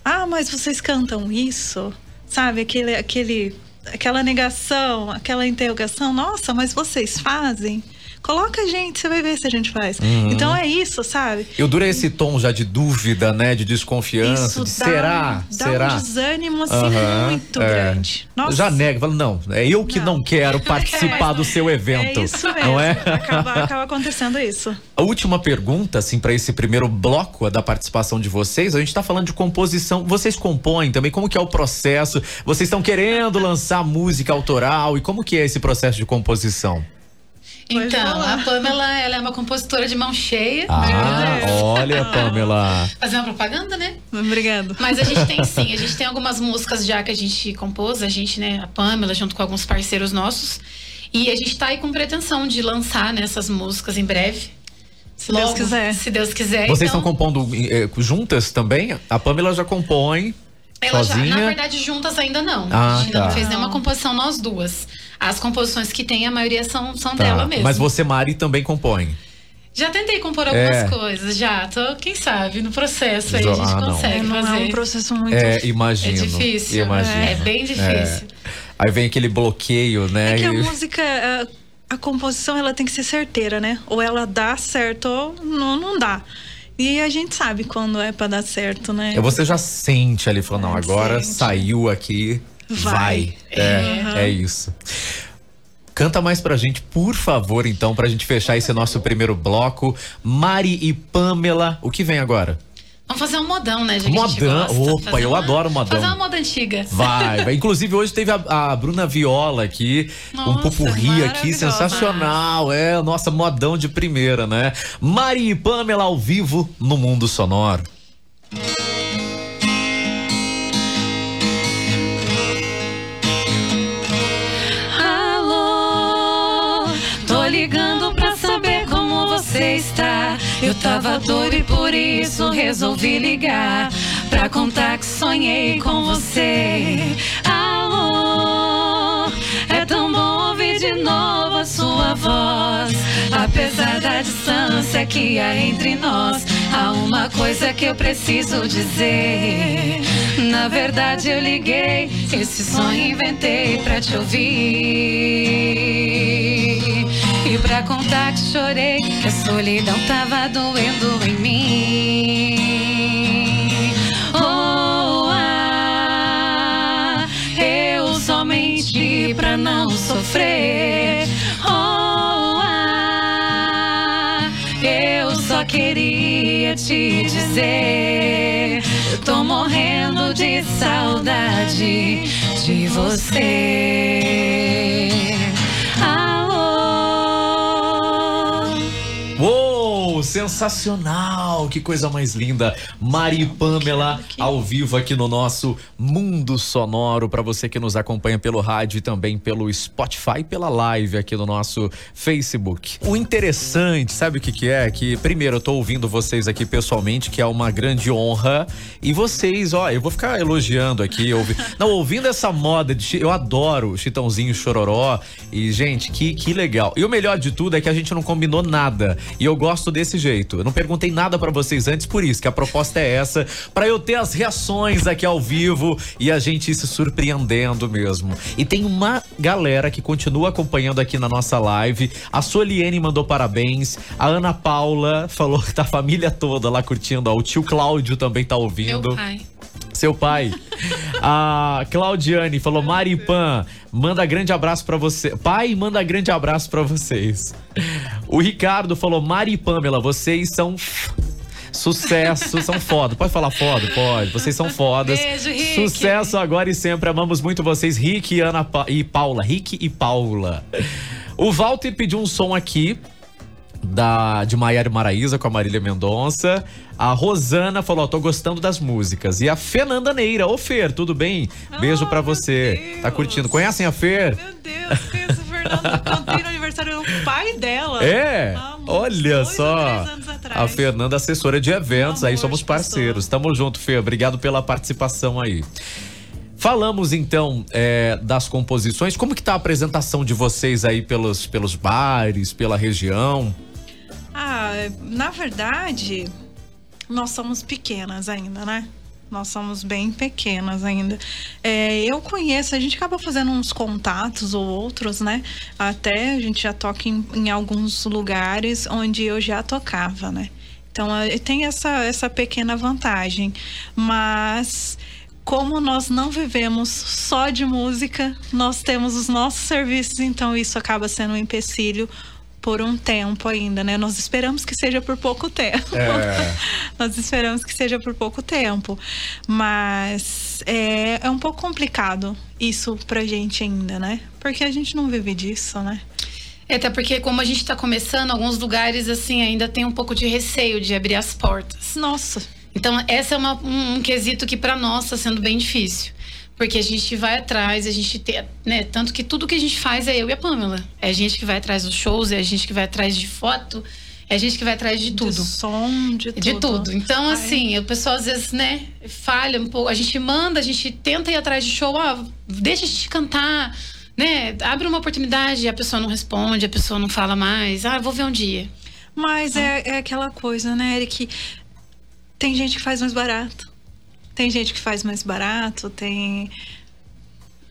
Ah, mas vocês cantam isso? Sabe, aquele, aquele, aquela negação, aquela interrogação, nossa, mas vocês fazem? Coloca a gente, você vai ver se a gente faz. Uhum. Então é isso, sabe? Eu dura esse tom já de dúvida, né? De desconfiança. Isso de dá, será? Dá será? um desânimo assim uhum. muito é. grande. Nossa. Já nega, fala, não, é eu que não, não quero participar é, do seu evento. É isso mesmo. Não é? Acaba, acaba acontecendo isso. A última pergunta, assim, para esse primeiro bloco da participação de vocês, a gente tá falando de composição. Vocês compõem também? Como que é o processo? Vocês estão querendo lançar música autoral? E como que é esse processo de composição? Então, a Pamela, ela é uma compositora de mão cheia. Ah, olha, Pamela. Fazer uma propaganda, né? Obrigado. Mas a gente tem sim, a gente tem algumas músicas já que a gente compôs, a gente, né, a Pamela, junto com alguns parceiros nossos. E a gente tá aí com pretensão de lançar nessas né, músicas em breve. Se Logo, Deus quiser. Se Deus quiser. Vocês então... estão compondo eh, juntas também? A Pamela já compõe. Ela sozinha? já, na verdade, juntas ainda não. Ah, a gente tá. ainda não fez nenhuma composição nós duas. As composições que tem, a maioria são, são tá. dela mesmo. Mas você, Mari, também compõe. Já tentei compor algumas é. coisas, já. Tô, quem sabe, no processo aí a gente ah, consegue não. fazer. Não é um processo muito... É, imagino. É difícil. Imagino. É, é bem difícil. É. Aí vem aquele bloqueio, né? É que a música... a composição ela tem que ser certeira, né? Ou ela dá certo ou não, não dá. E a gente sabe quando é para dar certo, né? Você já sente ali, falou, não, agora sente. saiu aqui, vai. vai. É, uhum. é isso. Canta mais pra gente, por favor, então, pra gente fechar esse nosso primeiro bloco. Mari e Pamela, o que vem agora? Vamos fazer um modão, né, gente? Modão, opa, eu uma, adoro modão. Fazer uma moda antiga. Vai, vai. Inclusive, hoje teve a, a Bruna Viola aqui, nossa, um pupurri aqui, sensacional. É, nossa, modão de primeira, né? Mari e Pamela ao vivo no Mundo Sonoro. Eu tava doido e por isso resolvi ligar pra contar que sonhei com você. Alô, é tão bom ouvir de novo a sua voz. Apesar da distância que há entre nós, há uma coisa que eu preciso dizer. Na verdade, eu liguei, esse sonho inventei pra te ouvir. E pra contar que chorei, que a solidão tava doendo em mim. Oh, ah, eu só menti pra não sofrer. Oh, ah, eu só queria te dizer. Tô morrendo de saudade de você. Sensacional! Que coisa mais linda! Mari Pamela ao vivo aqui no nosso Mundo Sonoro para você que nos acompanha pelo rádio e também pelo Spotify e pela live aqui no nosso Facebook. O interessante, sabe o que que é? Que primeiro eu tô ouvindo vocês aqui pessoalmente, que é uma grande honra, e vocês, ó, eu vou ficar elogiando aqui, ouvi... não, ouvindo essa moda de eu adoro Chitãozinho Chororó e gente, que que legal. E o melhor de tudo é que a gente não combinou nada. E eu gosto desse jeito. Eu não perguntei nada para vocês antes, por isso que a proposta é essa, para eu ter as reações aqui ao vivo e a gente se surpreendendo mesmo. E tem uma galera que continua acompanhando aqui na nossa live. A Soliene mandou parabéns, a Ana Paula falou que tá a família toda lá curtindo, ó, o tio Cláudio também tá ouvindo. Meu pai. Seu pai. A Claudiane falou: Maripan, manda grande abraço para você. Pai, manda grande abraço para vocês. O Ricardo falou: Mari Pamela, vocês são Sucesso, são foda. Pode falar foda? Pode. Vocês são fodas. Beijo, Rick. Sucesso agora e sempre. Amamos muito vocês, Rick e Ana pa e Paula. Rick e Paula. O Walter pediu um som aqui da de Maiara Maraíza com a Marília Mendonça. A Rosana falou: tô gostando das músicas. E a Fernanda Neira. Ô, Fer, tudo bem? Beijo oh, pra você. Deus. Tá curtindo? Conhecem a Fer? Meu Deus, conheço a Fernanda. Cantei no aniversário do pai dela. É? Olha só. A Fernanda, assessora de eventos, aí somos parceiros. Tamo junto, Fer. Obrigado pela participação aí. Falamos então é, das composições. Como que tá a apresentação de vocês aí pelos, pelos bares, pela região? Ah, na verdade, nós somos pequenas ainda, né? Nós somos bem pequenas ainda. É, eu conheço, a gente acaba fazendo uns contatos ou outros, né? Até a gente já toca em, em alguns lugares onde eu já tocava, né? Então tem essa, essa pequena vantagem. Mas como nós não vivemos só de música, nós temos os nossos serviços, então isso acaba sendo um empecilho por um tempo ainda, né? Nós esperamos que seja por pouco tempo. É. Nós esperamos que seja por pouco tempo. Mas é, é um pouco complicado isso pra gente ainda, né? Porque a gente não vive disso, né? É, até porque como a gente está começando, alguns lugares assim ainda tem um pouco de receio de abrir as portas. Nossa. Então, essa é uma, um, um quesito que para nós está sendo bem difícil. Porque a gente vai atrás, a gente tem, né? Tanto que tudo que a gente faz é eu e a Pamela. É a gente que vai atrás dos shows, é a gente que vai atrás de foto, é a gente que vai atrás de tudo. De som, de tudo. De tudo. Então, Ai. assim, o pessoal às vezes, né, falha um pouco. A gente manda, a gente tenta ir atrás de show, ah, deixa a gente cantar, né? Abre uma oportunidade, a pessoa não responde, a pessoa não fala mais. Ah, vou ver um dia. Mas ah. é, é aquela coisa, né, Eric? Tem gente que faz mais barato. Tem gente que faz mais barato, tem.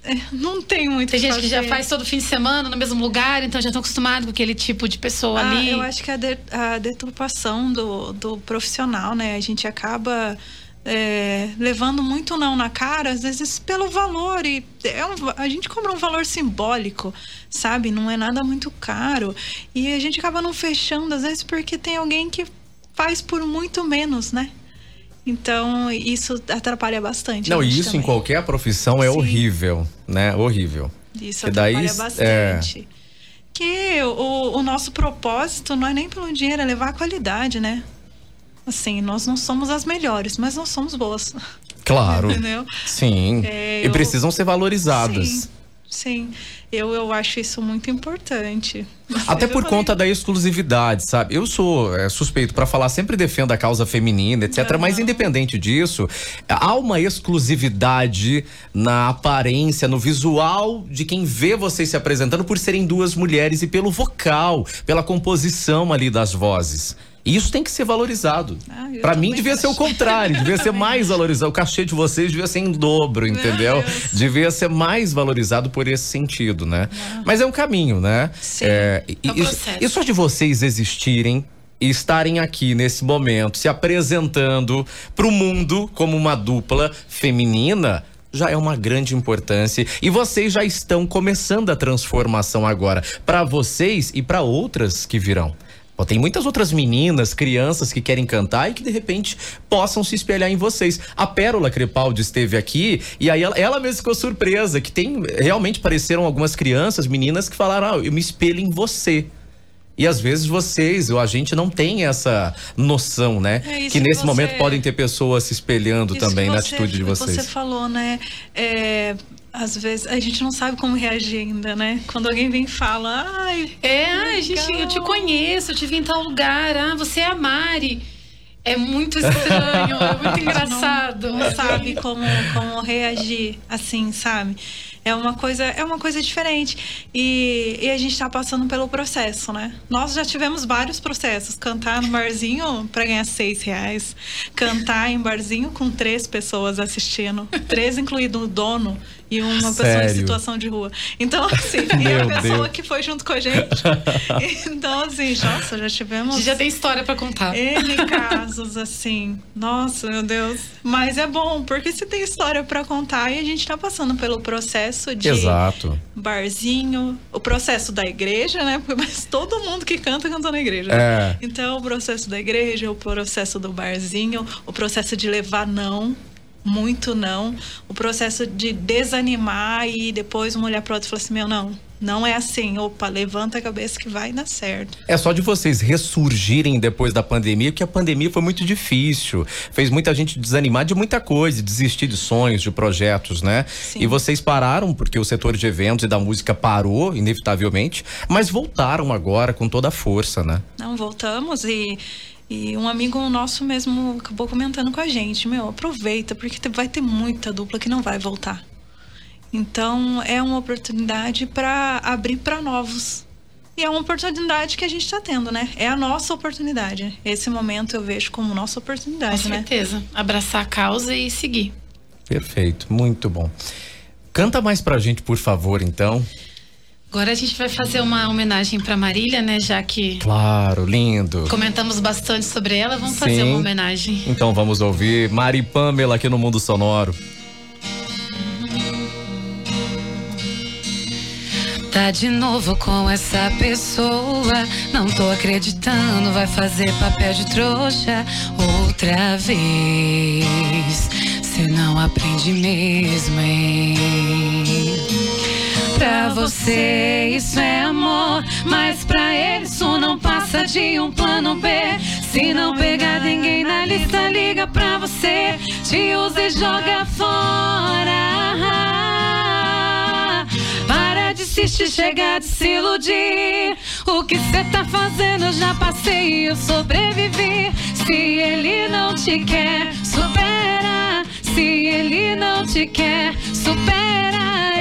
é, não tem muito Tem gente fazer. que já faz todo fim de semana no mesmo lugar, então já estão acostumados com aquele tipo de pessoa ah, ali. Eu acho que a, de, a deturpação do, do profissional, né? A gente acaba é, levando muito não na cara, às vezes pelo valor. E é um, a gente cobra um valor simbólico, sabe? Não é nada muito caro. E a gente acaba não fechando, às vezes, porque tem alguém que faz por muito menos, né? Então, isso atrapalha bastante. Não, isso também. em qualquer profissão é Sim. horrível, né? Horrível. Isso atrapalha daí, bastante. É... Que o, o nosso propósito não é nem pelo dinheiro, é levar a qualidade, né? Assim, nós não somos as melhores, mas nós somos boas. Claro. Entendeu? Sim. É, e eu... precisam ser valorizadas. Sim. Sim, eu, eu acho isso muito importante. Até por conta da exclusividade, sabe? Eu sou é, suspeito para falar, sempre defendo a causa feminina, etc. Uhum. Mas independente disso, há uma exclusividade na aparência, no visual de quem vê vocês se apresentando por serem duas mulheres e pelo vocal, pela composição ali das vozes. E isso tem que ser valorizado. Ah, para mim devia ser o contrário, devia ser mais valorizado. O cachê de vocês devia ser em dobro, entendeu? Devia ser mais valorizado por esse sentido, né? Ah. Mas é um caminho, né? Sim, é, e, é só de vocês existirem e estarem aqui nesse momento se apresentando para o mundo como uma dupla feminina já é uma grande importância e vocês já estão começando a transformação agora para vocês e para outras que virão. Pô, tem muitas outras meninas, crianças que querem cantar e que de repente possam se espelhar em vocês. A Pérola Crepaldi esteve aqui e aí ela, ela mesma ficou surpresa que tem realmente apareceram algumas crianças, meninas que falaram: ah, "Eu me espelho em você". E às vezes vocês, ou a gente não tem essa noção, né? É que nesse que você... momento podem ter pessoas se espelhando isso também na atitude de vocês. Você falou, né? É, às vezes a gente não sabe como reagir ainda, né? Quando alguém vem e fala, ai. É, ai, gente, eu te conheço, eu te vi em tal lugar, ah, você é a Mari. É muito estranho, é muito engraçado. Não, não sabe como, como reagir, assim, sabe? É uma coisa, é uma coisa diferente. E, e a gente está passando pelo processo, né? Nós já tivemos vários processos. Cantar no barzinho para ganhar seis reais. Cantar em barzinho com três pessoas assistindo. Três, incluído o dono e uma Sério? pessoa em situação de rua. Então, assim, e a pessoa Deus. que foi junto com a gente. Então, assim, nossa, já tivemos. Já tem história para contar. N casos, assim. Nossa, meu Deus. Mas é bom, porque se tem história para contar e a gente tá passando pelo processo de Exato. barzinho, o processo da igreja, né? Mas todo mundo que canta, canta na igreja. É. Então, o processo da igreja, o processo do barzinho, o processo de levar não muito não. O processo de desanimar e depois uma olhar para outra e falar assim: meu, não, não é assim. Opa, levanta a cabeça que vai dar certo. É só de vocês ressurgirem depois da pandemia, porque a pandemia foi muito difícil. Fez muita gente desanimar de muita coisa, desistir de sonhos, de projetos, né? Sim. E vocês pararam porque o setor de eventos e da música parou, inevitavelmente, mas voltaram agora com toda a força, né? Não, voltamos e e um amigo nosso mesmo acabou comentando com a gente: Meu, aproveita, porque vai ter muita dupla que não vai voltar. Então é uma oportunidade para abrir para novos. E é uma oportunidade que a gente está tendo, né? É a nossa oportunidade. Esse momento eu vejo como nossa oportunidade, Com né? certeza. Abraçar a causa e seguir. Perfeito, muito bom. Canta mais pra gente, por favor, então. Agora a gente vai fazer uma homenagem para Marília, né? Já que. Claro, lindo. Comentamos bastante sobre ela, vamos Sim. fazer uma homenagem. Então vamos ouvir Mari Pamela aqui no Mundo Sonoro. Tá de novo com essa pessoa. Não tô acreditando, vai fazer papel de trouxa outra vez. Cê não aprende mesmo, hein? Pra você isso é amor, mas pra ele isso não passa de um plano B. Se não pegar ninguém na lista, liga pra você, te usa e joga fora. Para de insistir, chega de se iludir. O que cê tá fazendo, já passei e eu sobrevivi. Se ele não te quer, supera. Se ele não te quer, supera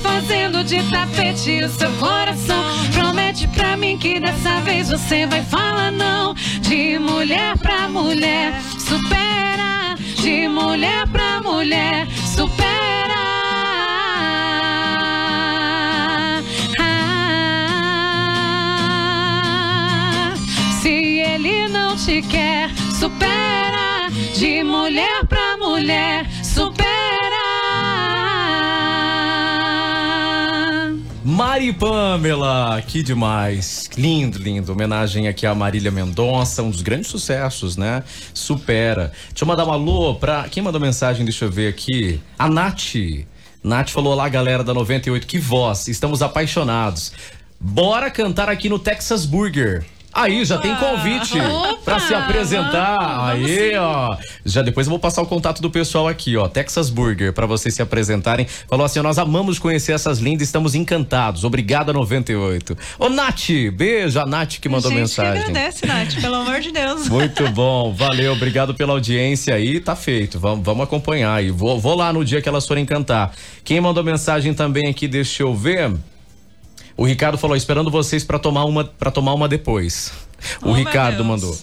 fazendo de tapete o seu coração. Promete pra mim que dessa vez você vai falar não. De mulher pra mulher, supera. De mulher pra mulher, supera. Ah, se ele não te quer, supera. De mulher pra mulher, Mari Pamela, que demais. Lindo, lindo. Homenagem aqui a Marília Mendonça, um dos grandes sucessos, né? Supera. Deixa eu mandar um alô pra. Quem mandou mensagem? Deixa eu ver aqui. A Nath. Nath falou: Olá, galera da 98, que voz. Estamos apaixonados. Bora cantar aqui no Texas Burger. Aí, já tem convite para se apresentar. Vamos, Aí, ó. Já depois eu vou passar o contato do pessoal aqui, ó. Texas Burger, para vocês se apresentarem. Falou assim: nós amamos conhecer essas lindas, estamos encantados. Obrigada, 98. Ô, Nath, beijo, a Nath que mandou Gente, mensagem. Que agradece, Nath, pelo amor de Deus. Muito bom, valeu, obrigado pela audiência aí. Tá feito, vamos, vamos acompanhar aí. Vou, vou lá no dia que elas forem cantar. Quem mandou mensagem também aqui, deixa eu ver. O Ricardo falou, esperando vocês para tomar uma para tomar uma depois. O oh, Ricardo mandou.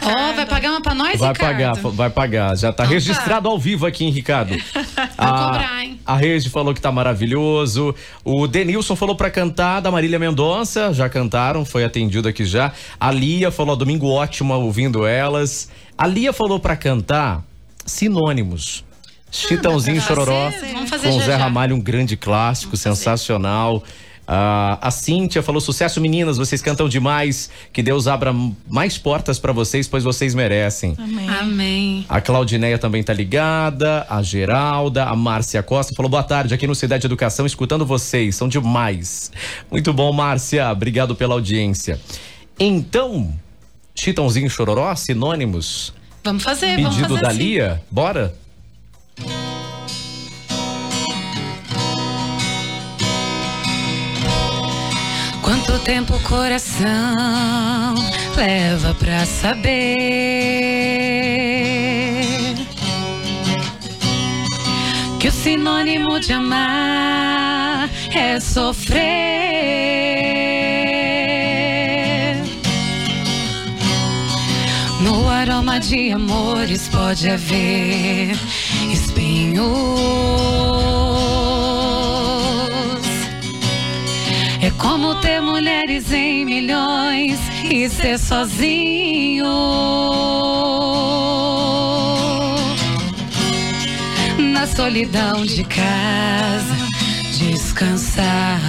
Ó, oh, vai pagar uma pra nós, vai Ricardo? pagar, vai pagar. Já tá então, registrado tá. ao vivo aqui, hein, Ricardo? a, cobrar, hein? A Rede falou que tá maravilhoso. O Denilson falou pra cantar da Marília Mendonça. Já cantaram, foi atendido aqui já. A Lia falou, domingo ótimo ouvindo elas. A Lia falou pra cantar Sinônimos. Chitãozinho ah, Chororó com Zé Ramalho, um grande clássico, sensacional. Uh, a Cíntia falou: sucesso, meninas, vocês cantam demais. Que Deus abra mais portas para vocês, pois vocês merecem. Amém. Amém. A Claudineia também tá ligada. A Geralda, a Márcia Costa falou: boa tarde, aqui no Cidade Educação, escutando vocês. São demais. Muito bom, Márcia. Obrigado pela audiência. Então, Chitãozinho Chororó, sinônimos. Vamos fazer, Pedido vamos fazer da assim. Lia? Bora? Tempo o coração leva pra saber que o sinônimo de amar é sofrer? No aroma de amores pode haver espinhos. Como ter mulheres em milhões e ser sozinho. Na solidão de casa, descansar.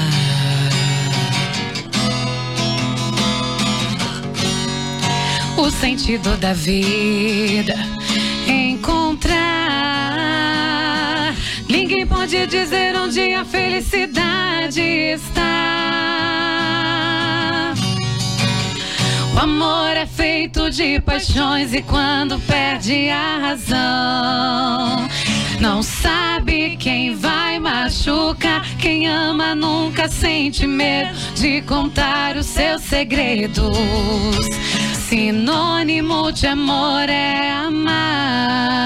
O sentido da vida encontrar. Dizer onde a felicidade está. O amor é feito de paixões e quando perde a razão, não sabe quem vai machucar. Quem ama nunca sente medo de contar os seus segredos. Sinônimo de amor é amar.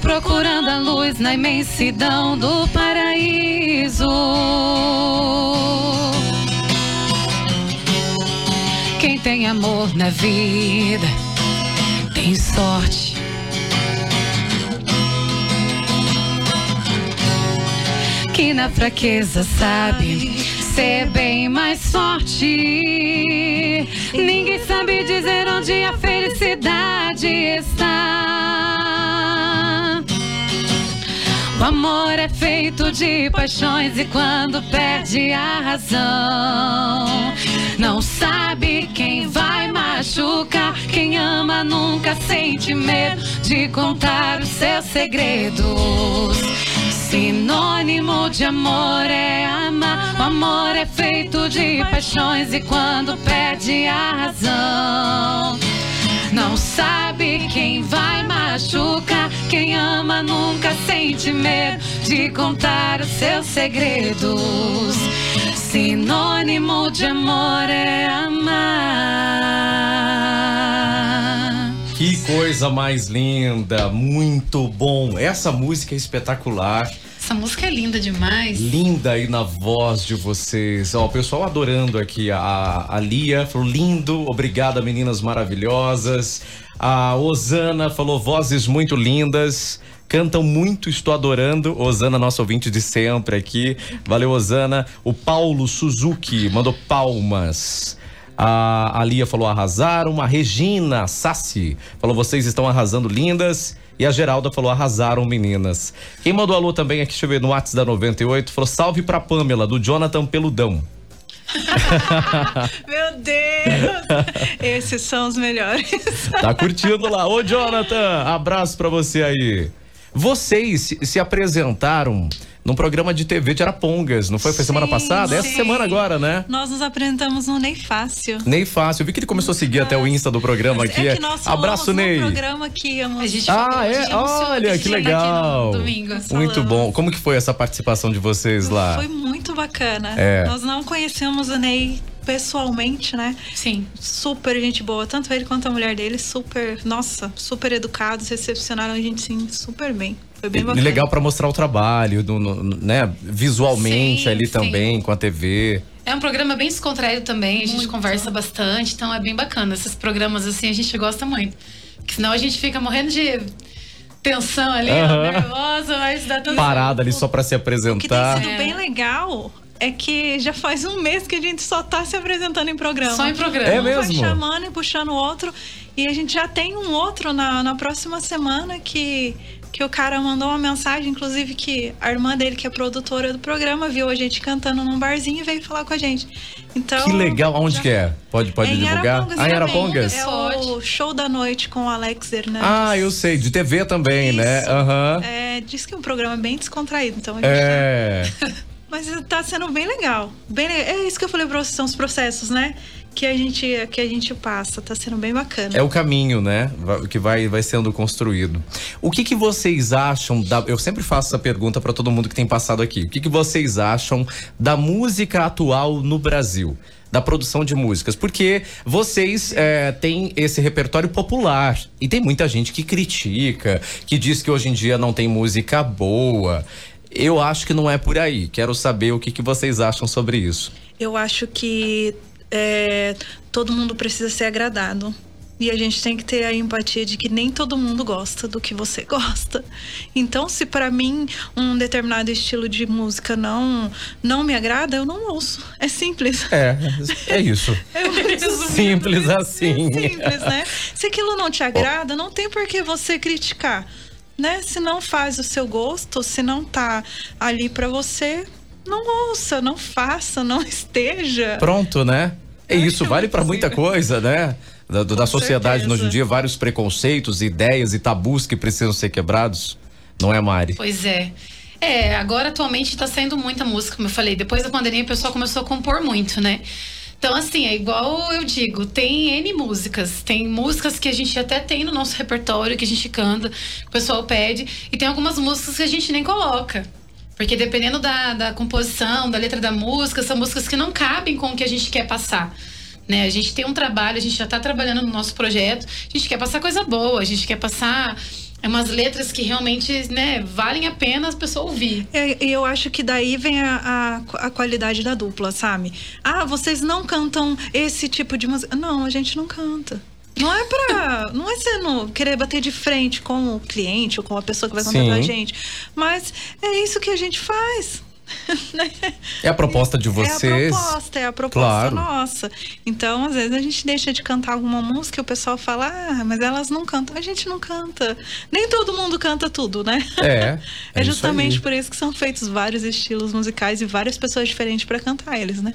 Procurando a luz na imensidão do paraíso. Quem tem amor na vida tem sorte. Que na fraqueza sabe ser bem mais forte. Ninguém sabe dizer onde a felicidade está. O amor é feito de paixões e quando perde a razão, não sabe quem vai machucar. Quem ama nunca sente medo de contar os seus segredos. Sinônimo de amor é amar. O amor é feito de paixões e quando perde a razão, não sabe quem vai machucar. Quem ama nunca sente medo de contar os seus segredos. Sinônimo de amor é amar. Que coisa mais linda, muito bom. Essa música é espetacular. Essa música é linda demais. Linda aí na voz de vocês. Ó, o pessoal adorando aqui. A, a Lia falou lindo, obrigada meninas maravilhosas. A Osana falou vozes muito lindas. Cantam muito, estou adorando. Osana, nosso ouvinte de sempre aqui. Valeu, Osana. O Paulo Suzuki mandou palmas. A, a Lia falou arrasaram. A Regina Sassi falou vocês estão arrasando lindas. E a Geralda falou: arrasaram, meninas. Quem mandou alô também aqui, deixa eu ver, no WhatsApp da 98, falou: salve pra Pamela, do Jonathan Peludão. Meu Deus! Esses são os melhores. Tá curtindo lá. Ô, Jonathan, abraço pra você aí. Vocês se, se apresentaram num programa de TV de Arapongas, não foi? Foi sim, semana passada? Sim. Essa semana agora, né? Nós nos apresentamos no Ney Fácil. Ney Fácil. Eu vi que ele começou a seguir até o Insta do programa é aqui. É que nós Abraço, Ney. programa que a gente Ah, é? Olha, que legal. domingo. Muito bom. Como que foi essa participação de vocês lá? Foi muito bacana. É. Nós não conhecemos o Ney pessoalmente, né? Sim. Super gente boa, tanto ele quanto a mulher dele, super, nossa, super educados, recepcionaram a gente sim, super bem. Foi bem bacana. E legal para mostrar o trabalho, do, no, né? Visualmente sim, ali sim. também, com a TV. É um programa bem descontraído também, a gente muito. conversa bastante, então é bem bacana. Esses programas assim a gente gosta muito. Porque senão a gente fica morrendo de tensão ali, uhum. nervosa, mas dá tudo Parada ali só para se apresentar. O que tem sido é. bem legal é que já faz um mês que a gente só tá se apresentando em programa. Só em programa. É mesmo? Um vai chamando e puxando o outro. E a gente já tem um outro na, na próxima semana que que o cara mandou uma mensagem, inclusive que a irmã dele, que é produtora do programa, viu a gente cantando num barzinho e veio falar com a gente. Então, que legal, aonde já... que é? Pode, pode é divulgar? Arapongas ah, em Arapongas? É o show da noite com o Alex Hernandes. Ah, eu sei, de TV também, né? Isso. né? Uhum. É, diz que é um programa bem descontraído, então a gente É. Tá... Mas tá sendo bem legal. Bem, é isso que eu falei pra vocês, são os processos, né? Que a gente que a gente passa. Tá sendo bem bacana. É o caminho, né? Que vai, vai sendo construído. O que, que vocês acham da. Eu sempre faço essa pergunta para todo mundo que tem passado aqui. O que, que vocês acham da música atual no Brasil? da produção de músicas, porque vocês é, têm esse repertório popular e tem muita gente que critica, que diz que hoje em dia não tem música boa. Eu acho que não é por aí. Quero saber o que, que vocês acham sobre isso. Eu acho que é, todo mundo precisa ser agradado. E a gente tem que ter a empatia de que nem todo mundo gosta do que você gosta. Então, se para mim um determinado estilo de música não não me agrada, eu não ouço. É simples. É, é isso. é simples assim. É simples, né? Se aquilo não te agrada, não tem por que você criticar, né? Se não faz o seu gosto, se não tá ali para você, não ouça, não faça, não esteja. Pronto, né? É isso, vale para muita coisa, né? Da, da sociedade hoje em dia, vários preconceitos, ideias e tabus que precisam ser quebrados. Não é, Mari? Pois é. É, agora atualmente está saindo muita música, como eu falei. Depois da pandemia, o pessoal começou a compor muito, né? Então, assim, é igual eu digo, tem N músicas. Tem músicas que a gente até tem no nosso repertório, que a gente canta, que o pessoal pede, e tem algumas músicas que a gente nem coloca. Porque dependendo da, da composição, da letra da música, são músicas que não cabem com o que a gente quer passar. Né? A gente tem um trabalho, a gente já está trabalhando no nosso projeto, a gente quer passar coisa boa, a gente quer passar umas letras que realmente né, valem a pena as pessoas ouvir. E eu acho que daí vem a, a, a, qualidade da dupla, sabe? Ah, vocês não cantam esse tipo de música. Não, a gente não canta. Não é pra. Não é sendo querer bater de frente com o cliente ou com a pessoa que vai contratar a gente. Mas é isso que a gente faz. Né? é a proposta de vocês. É a proposta, é a proposta claro. nossa. Então, às vezes, a gente deixa de cantar alguma música e o pessoal fala, ah, mas elas não cantam. A gente não canta. Nem todo mundo canta tudo, né? É. É, é justamente por isso que são feitos vários estilos musicais e várias pessoas diferentes para cantar eles, né?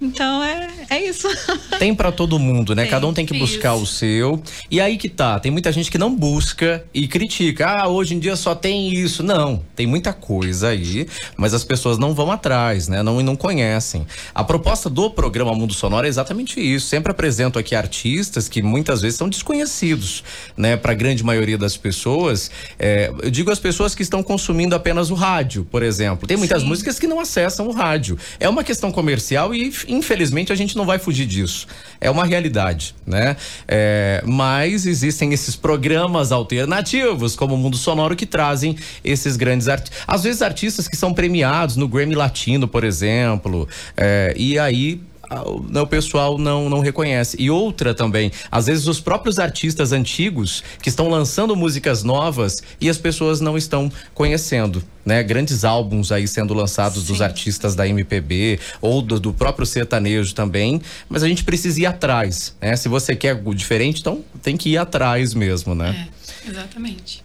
Então é, é isso. Tem para todo mundo, né? Tem, Cada um tem que buscar isso. o seu. E aí que tá, tem muita gente que não busca e critica. Ah, hoje em dia só tem isso. Não, tem muita coisa aí, mas as pessoas não vão atrás, né? Não não conhecem. A proposta do programa Mundo Sonoro é exatamente isso. Sempre apresento aqui artistas que muitas vezes são desconhecidos, né? Para a grande maioria das pessoas. É, eu digo as pessoas que estão consumindo apenas o rádio, por exemplo. Tem muitas Sim. músicas que não acessam o rádio. É uma questão comercial e infelizmente a gente não vai fugir disso. É uma realidade, né? É, mas existem esses programas alternativos, como o Mundo Sonoro, que trazem esses grandes artistas. Às vezes artistas que são premiados no Grammy Latino, por exemplo. É, e aí o pessoal não, não reconhece. E outra também, às vezes os próprios artistas antigos que estão lançando músicas novas e as pessoas não estão conhecendo, né? Grandes álbuns aí sendo lançados Sim. dos artistas da MPB ou do, do, próprio sertanejo também, mas a gente precisa ir atrás, né? Se você quer algo diferente, então tem que ir atrás mesmo, né? É, exatamente.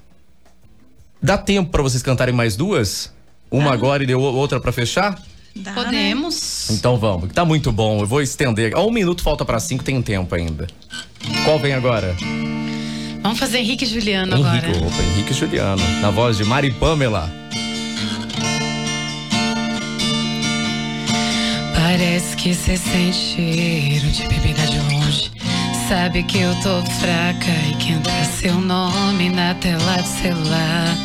Dá tempo para vocês cantarem mais duas? Uma ah. agora e outra para fechar? Dá, Podemos. Né? Então vamos, tá muito bom. Eu vou estender. um minuto falta para cinco, tem tempo ainda. Qual vem agora? Vamos fazer Henrique e Juliano Henrique, agora. Opa, Henrique e Juliano. Na voz de Mari Pamela. Parece que cê sente cheiro de bebida de longe. Sabe que eu tô fraca e que entra seu nome na tela do celular.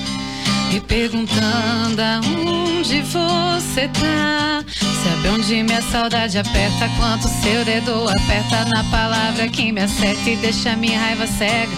Me perguntando aonde você tá. Sabe onde minha saudade aperta? Quanto seu dedo aperta na palavra que me acerta e deixa minha raiva cega.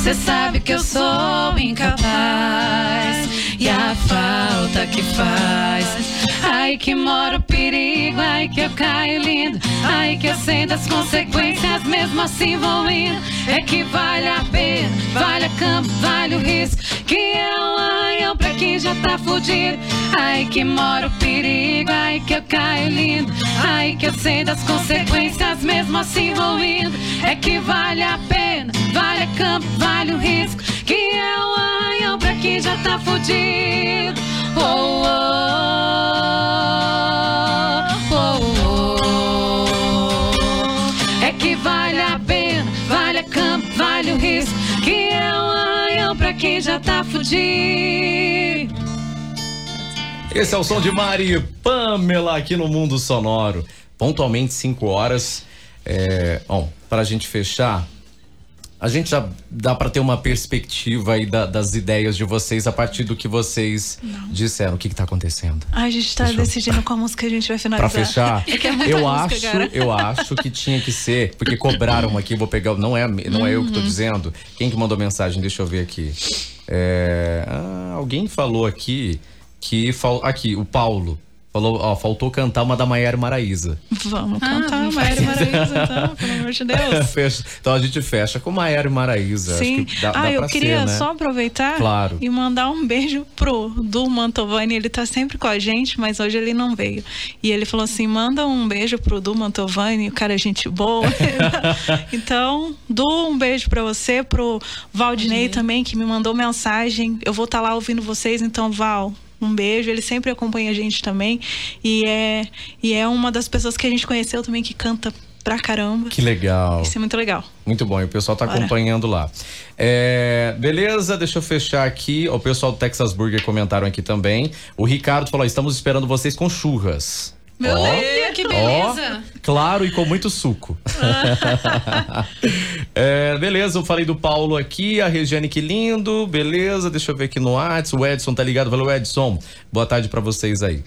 Cê sabe que eu sou incapaz e a falta que faz Ai que mora o perigo, ai que eu caio lindo, ai que eu sei das consequências, mesmo assim vou indo. É que vale a pena, vale a campo, vale o risco, que é um arranhão pra quem já tá fudido. Ai que mora o perigo, ai que eu caio lindo, ai que eu sei das consequências, mesmo assim vou indo. É que vale a pena, vale a campo, vale o risco, que é um arranhão pra quem já tá fudido. Oh, oh. vale o risco, que é um arranhão pra quem já tá fudido. Esse é o som de Mari Pamela aqui no Mundo Sonoro. Pontualmente 5 horas. É, bom, pra gente fechar, a gente já dá para ter uma perspectiva aí da, das ideias de vocês a partir do que vocês Não. disseram. O que, está acontecendo? a gente está decidindo qual música a gente vai finalizar. Para fechar, é é eu acho, eu acho que tinha que ser, porque cobraram aqui, vou pegar, não é, não uhum. é eu que estou uhum. dizendo. Quem que mandou mensagem? Deixa eu ver aqui. É, ah, alguém falou aqui que aqui o Paulo Falou, ó, faltou cantar uma da Maiara Maraíza. Vamos ah, cantar Maiara Maraíza, então, pelo amor de Deus. então a gente fecha com Maiara Maraíza. Sim. Dá, ah, dá eu queria ser, né? só aproveitar claro. e mandar um beijo pro Du Mantovani. Ele tá sempre com a gente, mas hoje ele não veio. E ele falou assim: manda um beijo pro Du Mantovani, o cara é gente boa. então, Du, um beijo pra você, pro Valdinei também, que me mandou mensagem. Eu vou estar tá lá ouvindo vocês, então, Val, um beijo. Ele sempre acompanha a gente também. E é, e é uma das pessoas que a gente conheceu também que canta pra caramba. Que legal. Isso é muito legal. Muito bom, e o pessoal tá Bora. acompanhando lá. É, beleza, deixa eu fechar aqui. O pessoal do Texas Burger comentaram aqui também. O Ricardo falou: estamos esperando vocês com churras. Meu oh, Deus, que beleza! Claro e com muito suco. é, beleza, eu falei do Paulo aqui, a Regiane, que lindo. Beleza, deixa eu ver aqui no WhatsApp. O Edson tá ligado. Valeu, Edson. Boa tarde para vocês aí.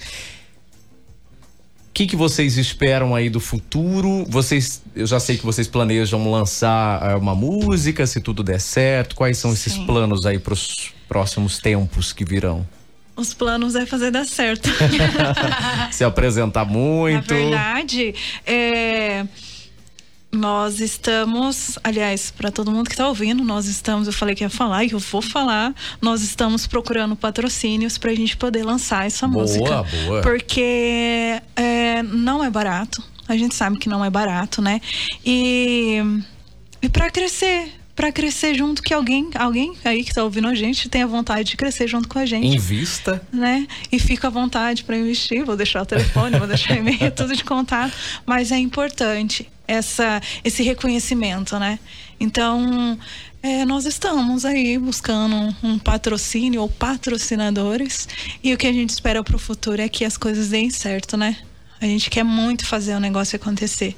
O que, que vocês esperam aí do futuro? Vocês, eu já sei que vocês planejam lançar uh, uma música, se tudo der certo. Quais são esses Sim. planos aí para os próximos tempos que virão? Os planos é fazer dar certo. Se apresentar muito. Na verdade, é, nós estamos, aliás, para todo mundo que está ouvindo, nós estamos, eu falei que ia falar e eu vou falar, nós estamos procurando patrocínios para a gente poder lançar essa boa, música. Boa. Porque é, não é barato. A gente sabe que não é barato, né? E, e para crescer, para crescer junto que alguém, alguém aí que está ouvindo a gente tenha vontade de crescer junto com a gente. Invista. Né? E fica à vontade para investir. Vou deixar o telefone, vou deixar e-mail, tudo de contato. Mas é importante essa, esse reconhecimento, né? Então, é, nós estamos aí buscando um patrocínio ou patrocinadores e o que a gente espera para o futuro é que as coisas deem certo, né? A gente quer muito fazer o negócio acontecer.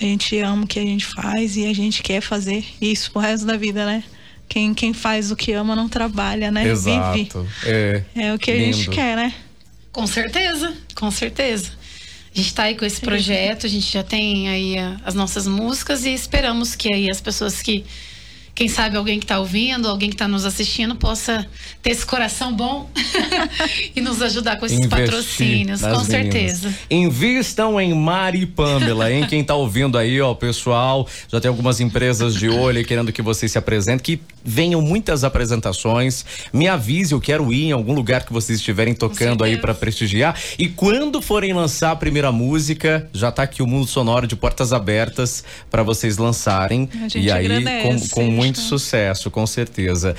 A gente ama o que a gente faz e a gente quer fazer isso pro resto da vida, né? Quem, quem faz o que ama não trabalha, né? Exato. Vive. É, é o que lindo. a gente quer, né? Com certeza, com certeza. A gente está aí com esse projeto, a gente já tem aí as nossas músicas e esperamos que aí as pessoas que quem sabe alguém que está ouvindo, alguém que está nos assistindo possa ter esse coração bom e nos ajudar com esses Investir patrocínios, com meninas. certeza. Invistam em Mari e Pamela, hein? Quem está ouvindo aí, ó, pessoal, já tem algumas empresas de olho querendo que vocês se apresentem, que venham muitas apresentações. Me avise, eu quero ir em algum lugar que vocês estiverem tocando aí para prestigiar. E quando forem lançar a primeira música, já está aqui o Mundo Sonoro de portas abertas para vocês lançarem. e aí, agradece, com, com muito sucesso, com certeza.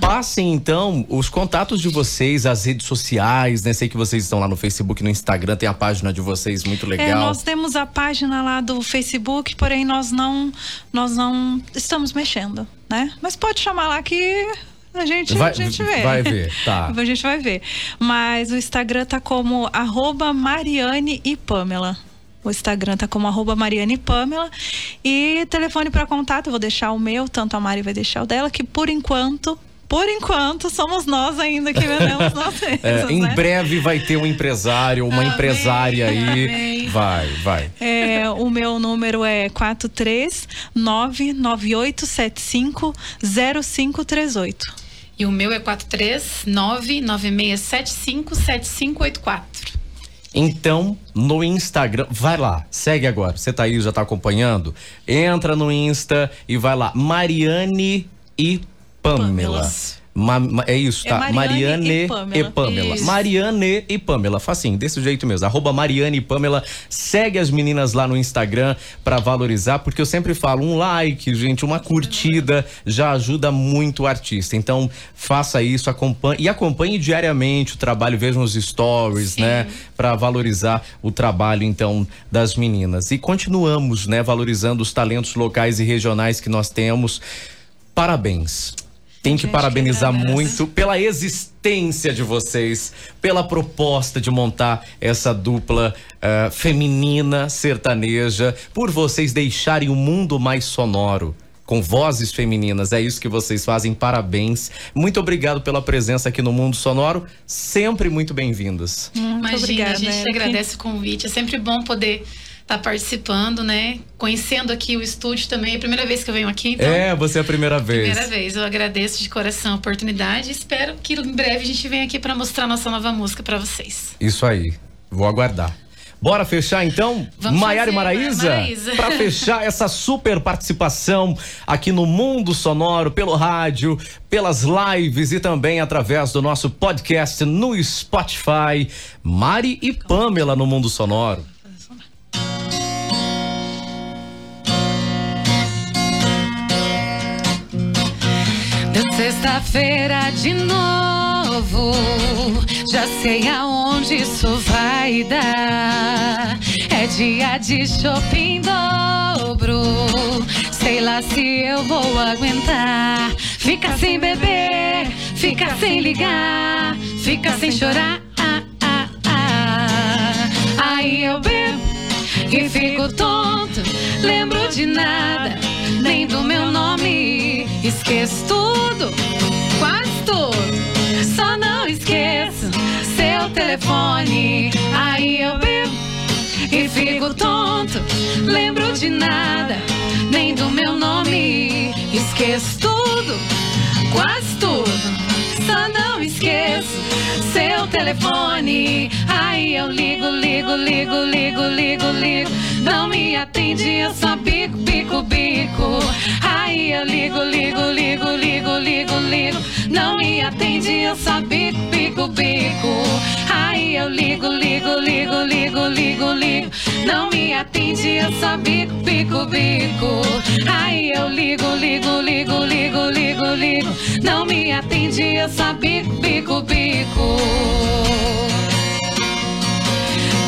Passem então os contatos de vocês, as redes sociais, né? Sei que vocês estão lá no Facebook, no Instagram, tem a página de vocês muito é, legal. É, nós temos a página lá do Facebook, porém nós não nós não estamos mexendo, né? Mas pode chamar lá que a gente, vai, a gente vê. Vai ver, tá. a gente vai ver. Mas o Instagram tá como arroba Mariane e Pamela. O Instagram tá como arroba Mariane Pamela. E telefone para contato, eu vou deixar o meu, tanto a Mari vai deixar o dela, que por enquanto por enquanto, somos nós ainda que vendemos mesmos, é, Em né? breve vai ter um empresário, uma amém, empresária aí. Amém. Vai, vai. É, o meu número é 43998750538. E o meu é 43996757584. Então, no Instagram, vai lá, segue agora. Você tá aí, já tá acompanhando? Entra no Insta e vai lá. Mariane e Pamela. Pamela. Ma, ma, é isso, é tá? É Mariane, Mariane, e Pamela. E Pamela. Mariane e Pamela. Facinho, desse jeito mesmo. Arroba Mariane e Pamela. Segue as meninas lá no Instagram para valorizar, porque eu sempre falo, um like, gente, uma curtida já ajuda muito o artista. Então, faça isso, acompanhe e acompanhe diariamente o trabalho, veja nos stories, Sim. né? Para valorizar o trabalho, então, das meninas. E continuamos, né? Valorizando os talentos locais e regionais que nós temos. Parabéns tem que parabenizar muito pela existência de vocês, pela proposta de montar essa dupla uh, feminina sertaneja, por vocês deixarem o mundo mais sonoro com vozes femininas. É isso que vocês fazem. Parabéns. Muito obrigado pela presença aqui no Mundo Sonoro. Sempre muito bem-vindos. Imagina, obrigada, a gente agradece o convite. É sempre bom poder tá participando, né? Conhecendo aqui o estúdio também. É a primeira vez que eu venho aqui. Então, é, você é a primeira vez. Primeira vez. Eu agradeço de coração a oportunidade. Espero que em breve a gente venha aqui para mostrar nossa nova música para vocês. Isso aí. Vou aguardar. Bora fechar então? Maiara e Maraísa? Para fechar essa super participação aqui no Mundo Sonoro, pelo rádio, pelas lives e também através do nosso podcast no Spotify. Mari e Pamela no Mundo Sonoro. Sexta-feira de novo, já sei aonde isso vai dar. É dia de shopping dobro, sei lá se eu vou aguentar. Fica sem beber, fica sem ligar, fica sem chorar. Ah, ah, ah. Aí eu bebo e fico tonto, lembro de nada, nem do meu nome, esqueço tudo tudo. Só não esqueço seu telefone. Aí eu bebo e fico tonto. Lembro de nada, nem do meu nome. Esqueço tudo, quase tudo. Só não esqueço seu telefone. Aí eu ligo, ligo, ligo, ligo, ligo, ligo. Não me eu só bico, bico, bico. Aí eu ligo, ligo, ligo, ligo, ligo, ligo. Não me atende, eu só bico, bico, bico. Aí eu ligo, ligo, ligo, ligo, ligo, ligo. Não me atende, eu só bico, bico, bico. Aí eu ligo, ligo, ligo, ligo, ligo, ligo. Não me atende, eu só bico, bico, bico.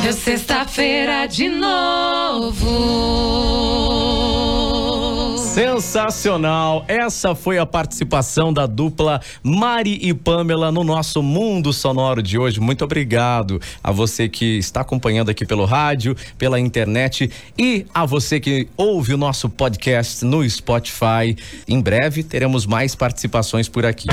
Deu sexta-feira de novo. Sensacional! Essa foi a participação da dupla Mari e Pamela no nosso Mundo Sonoro de hoje. Muito obrigado a você que está acompanhando aqui pelo rádio, pela internet e a você que ouve o nosso podcast no Spotify. Em breve teremos mais participações por aqui.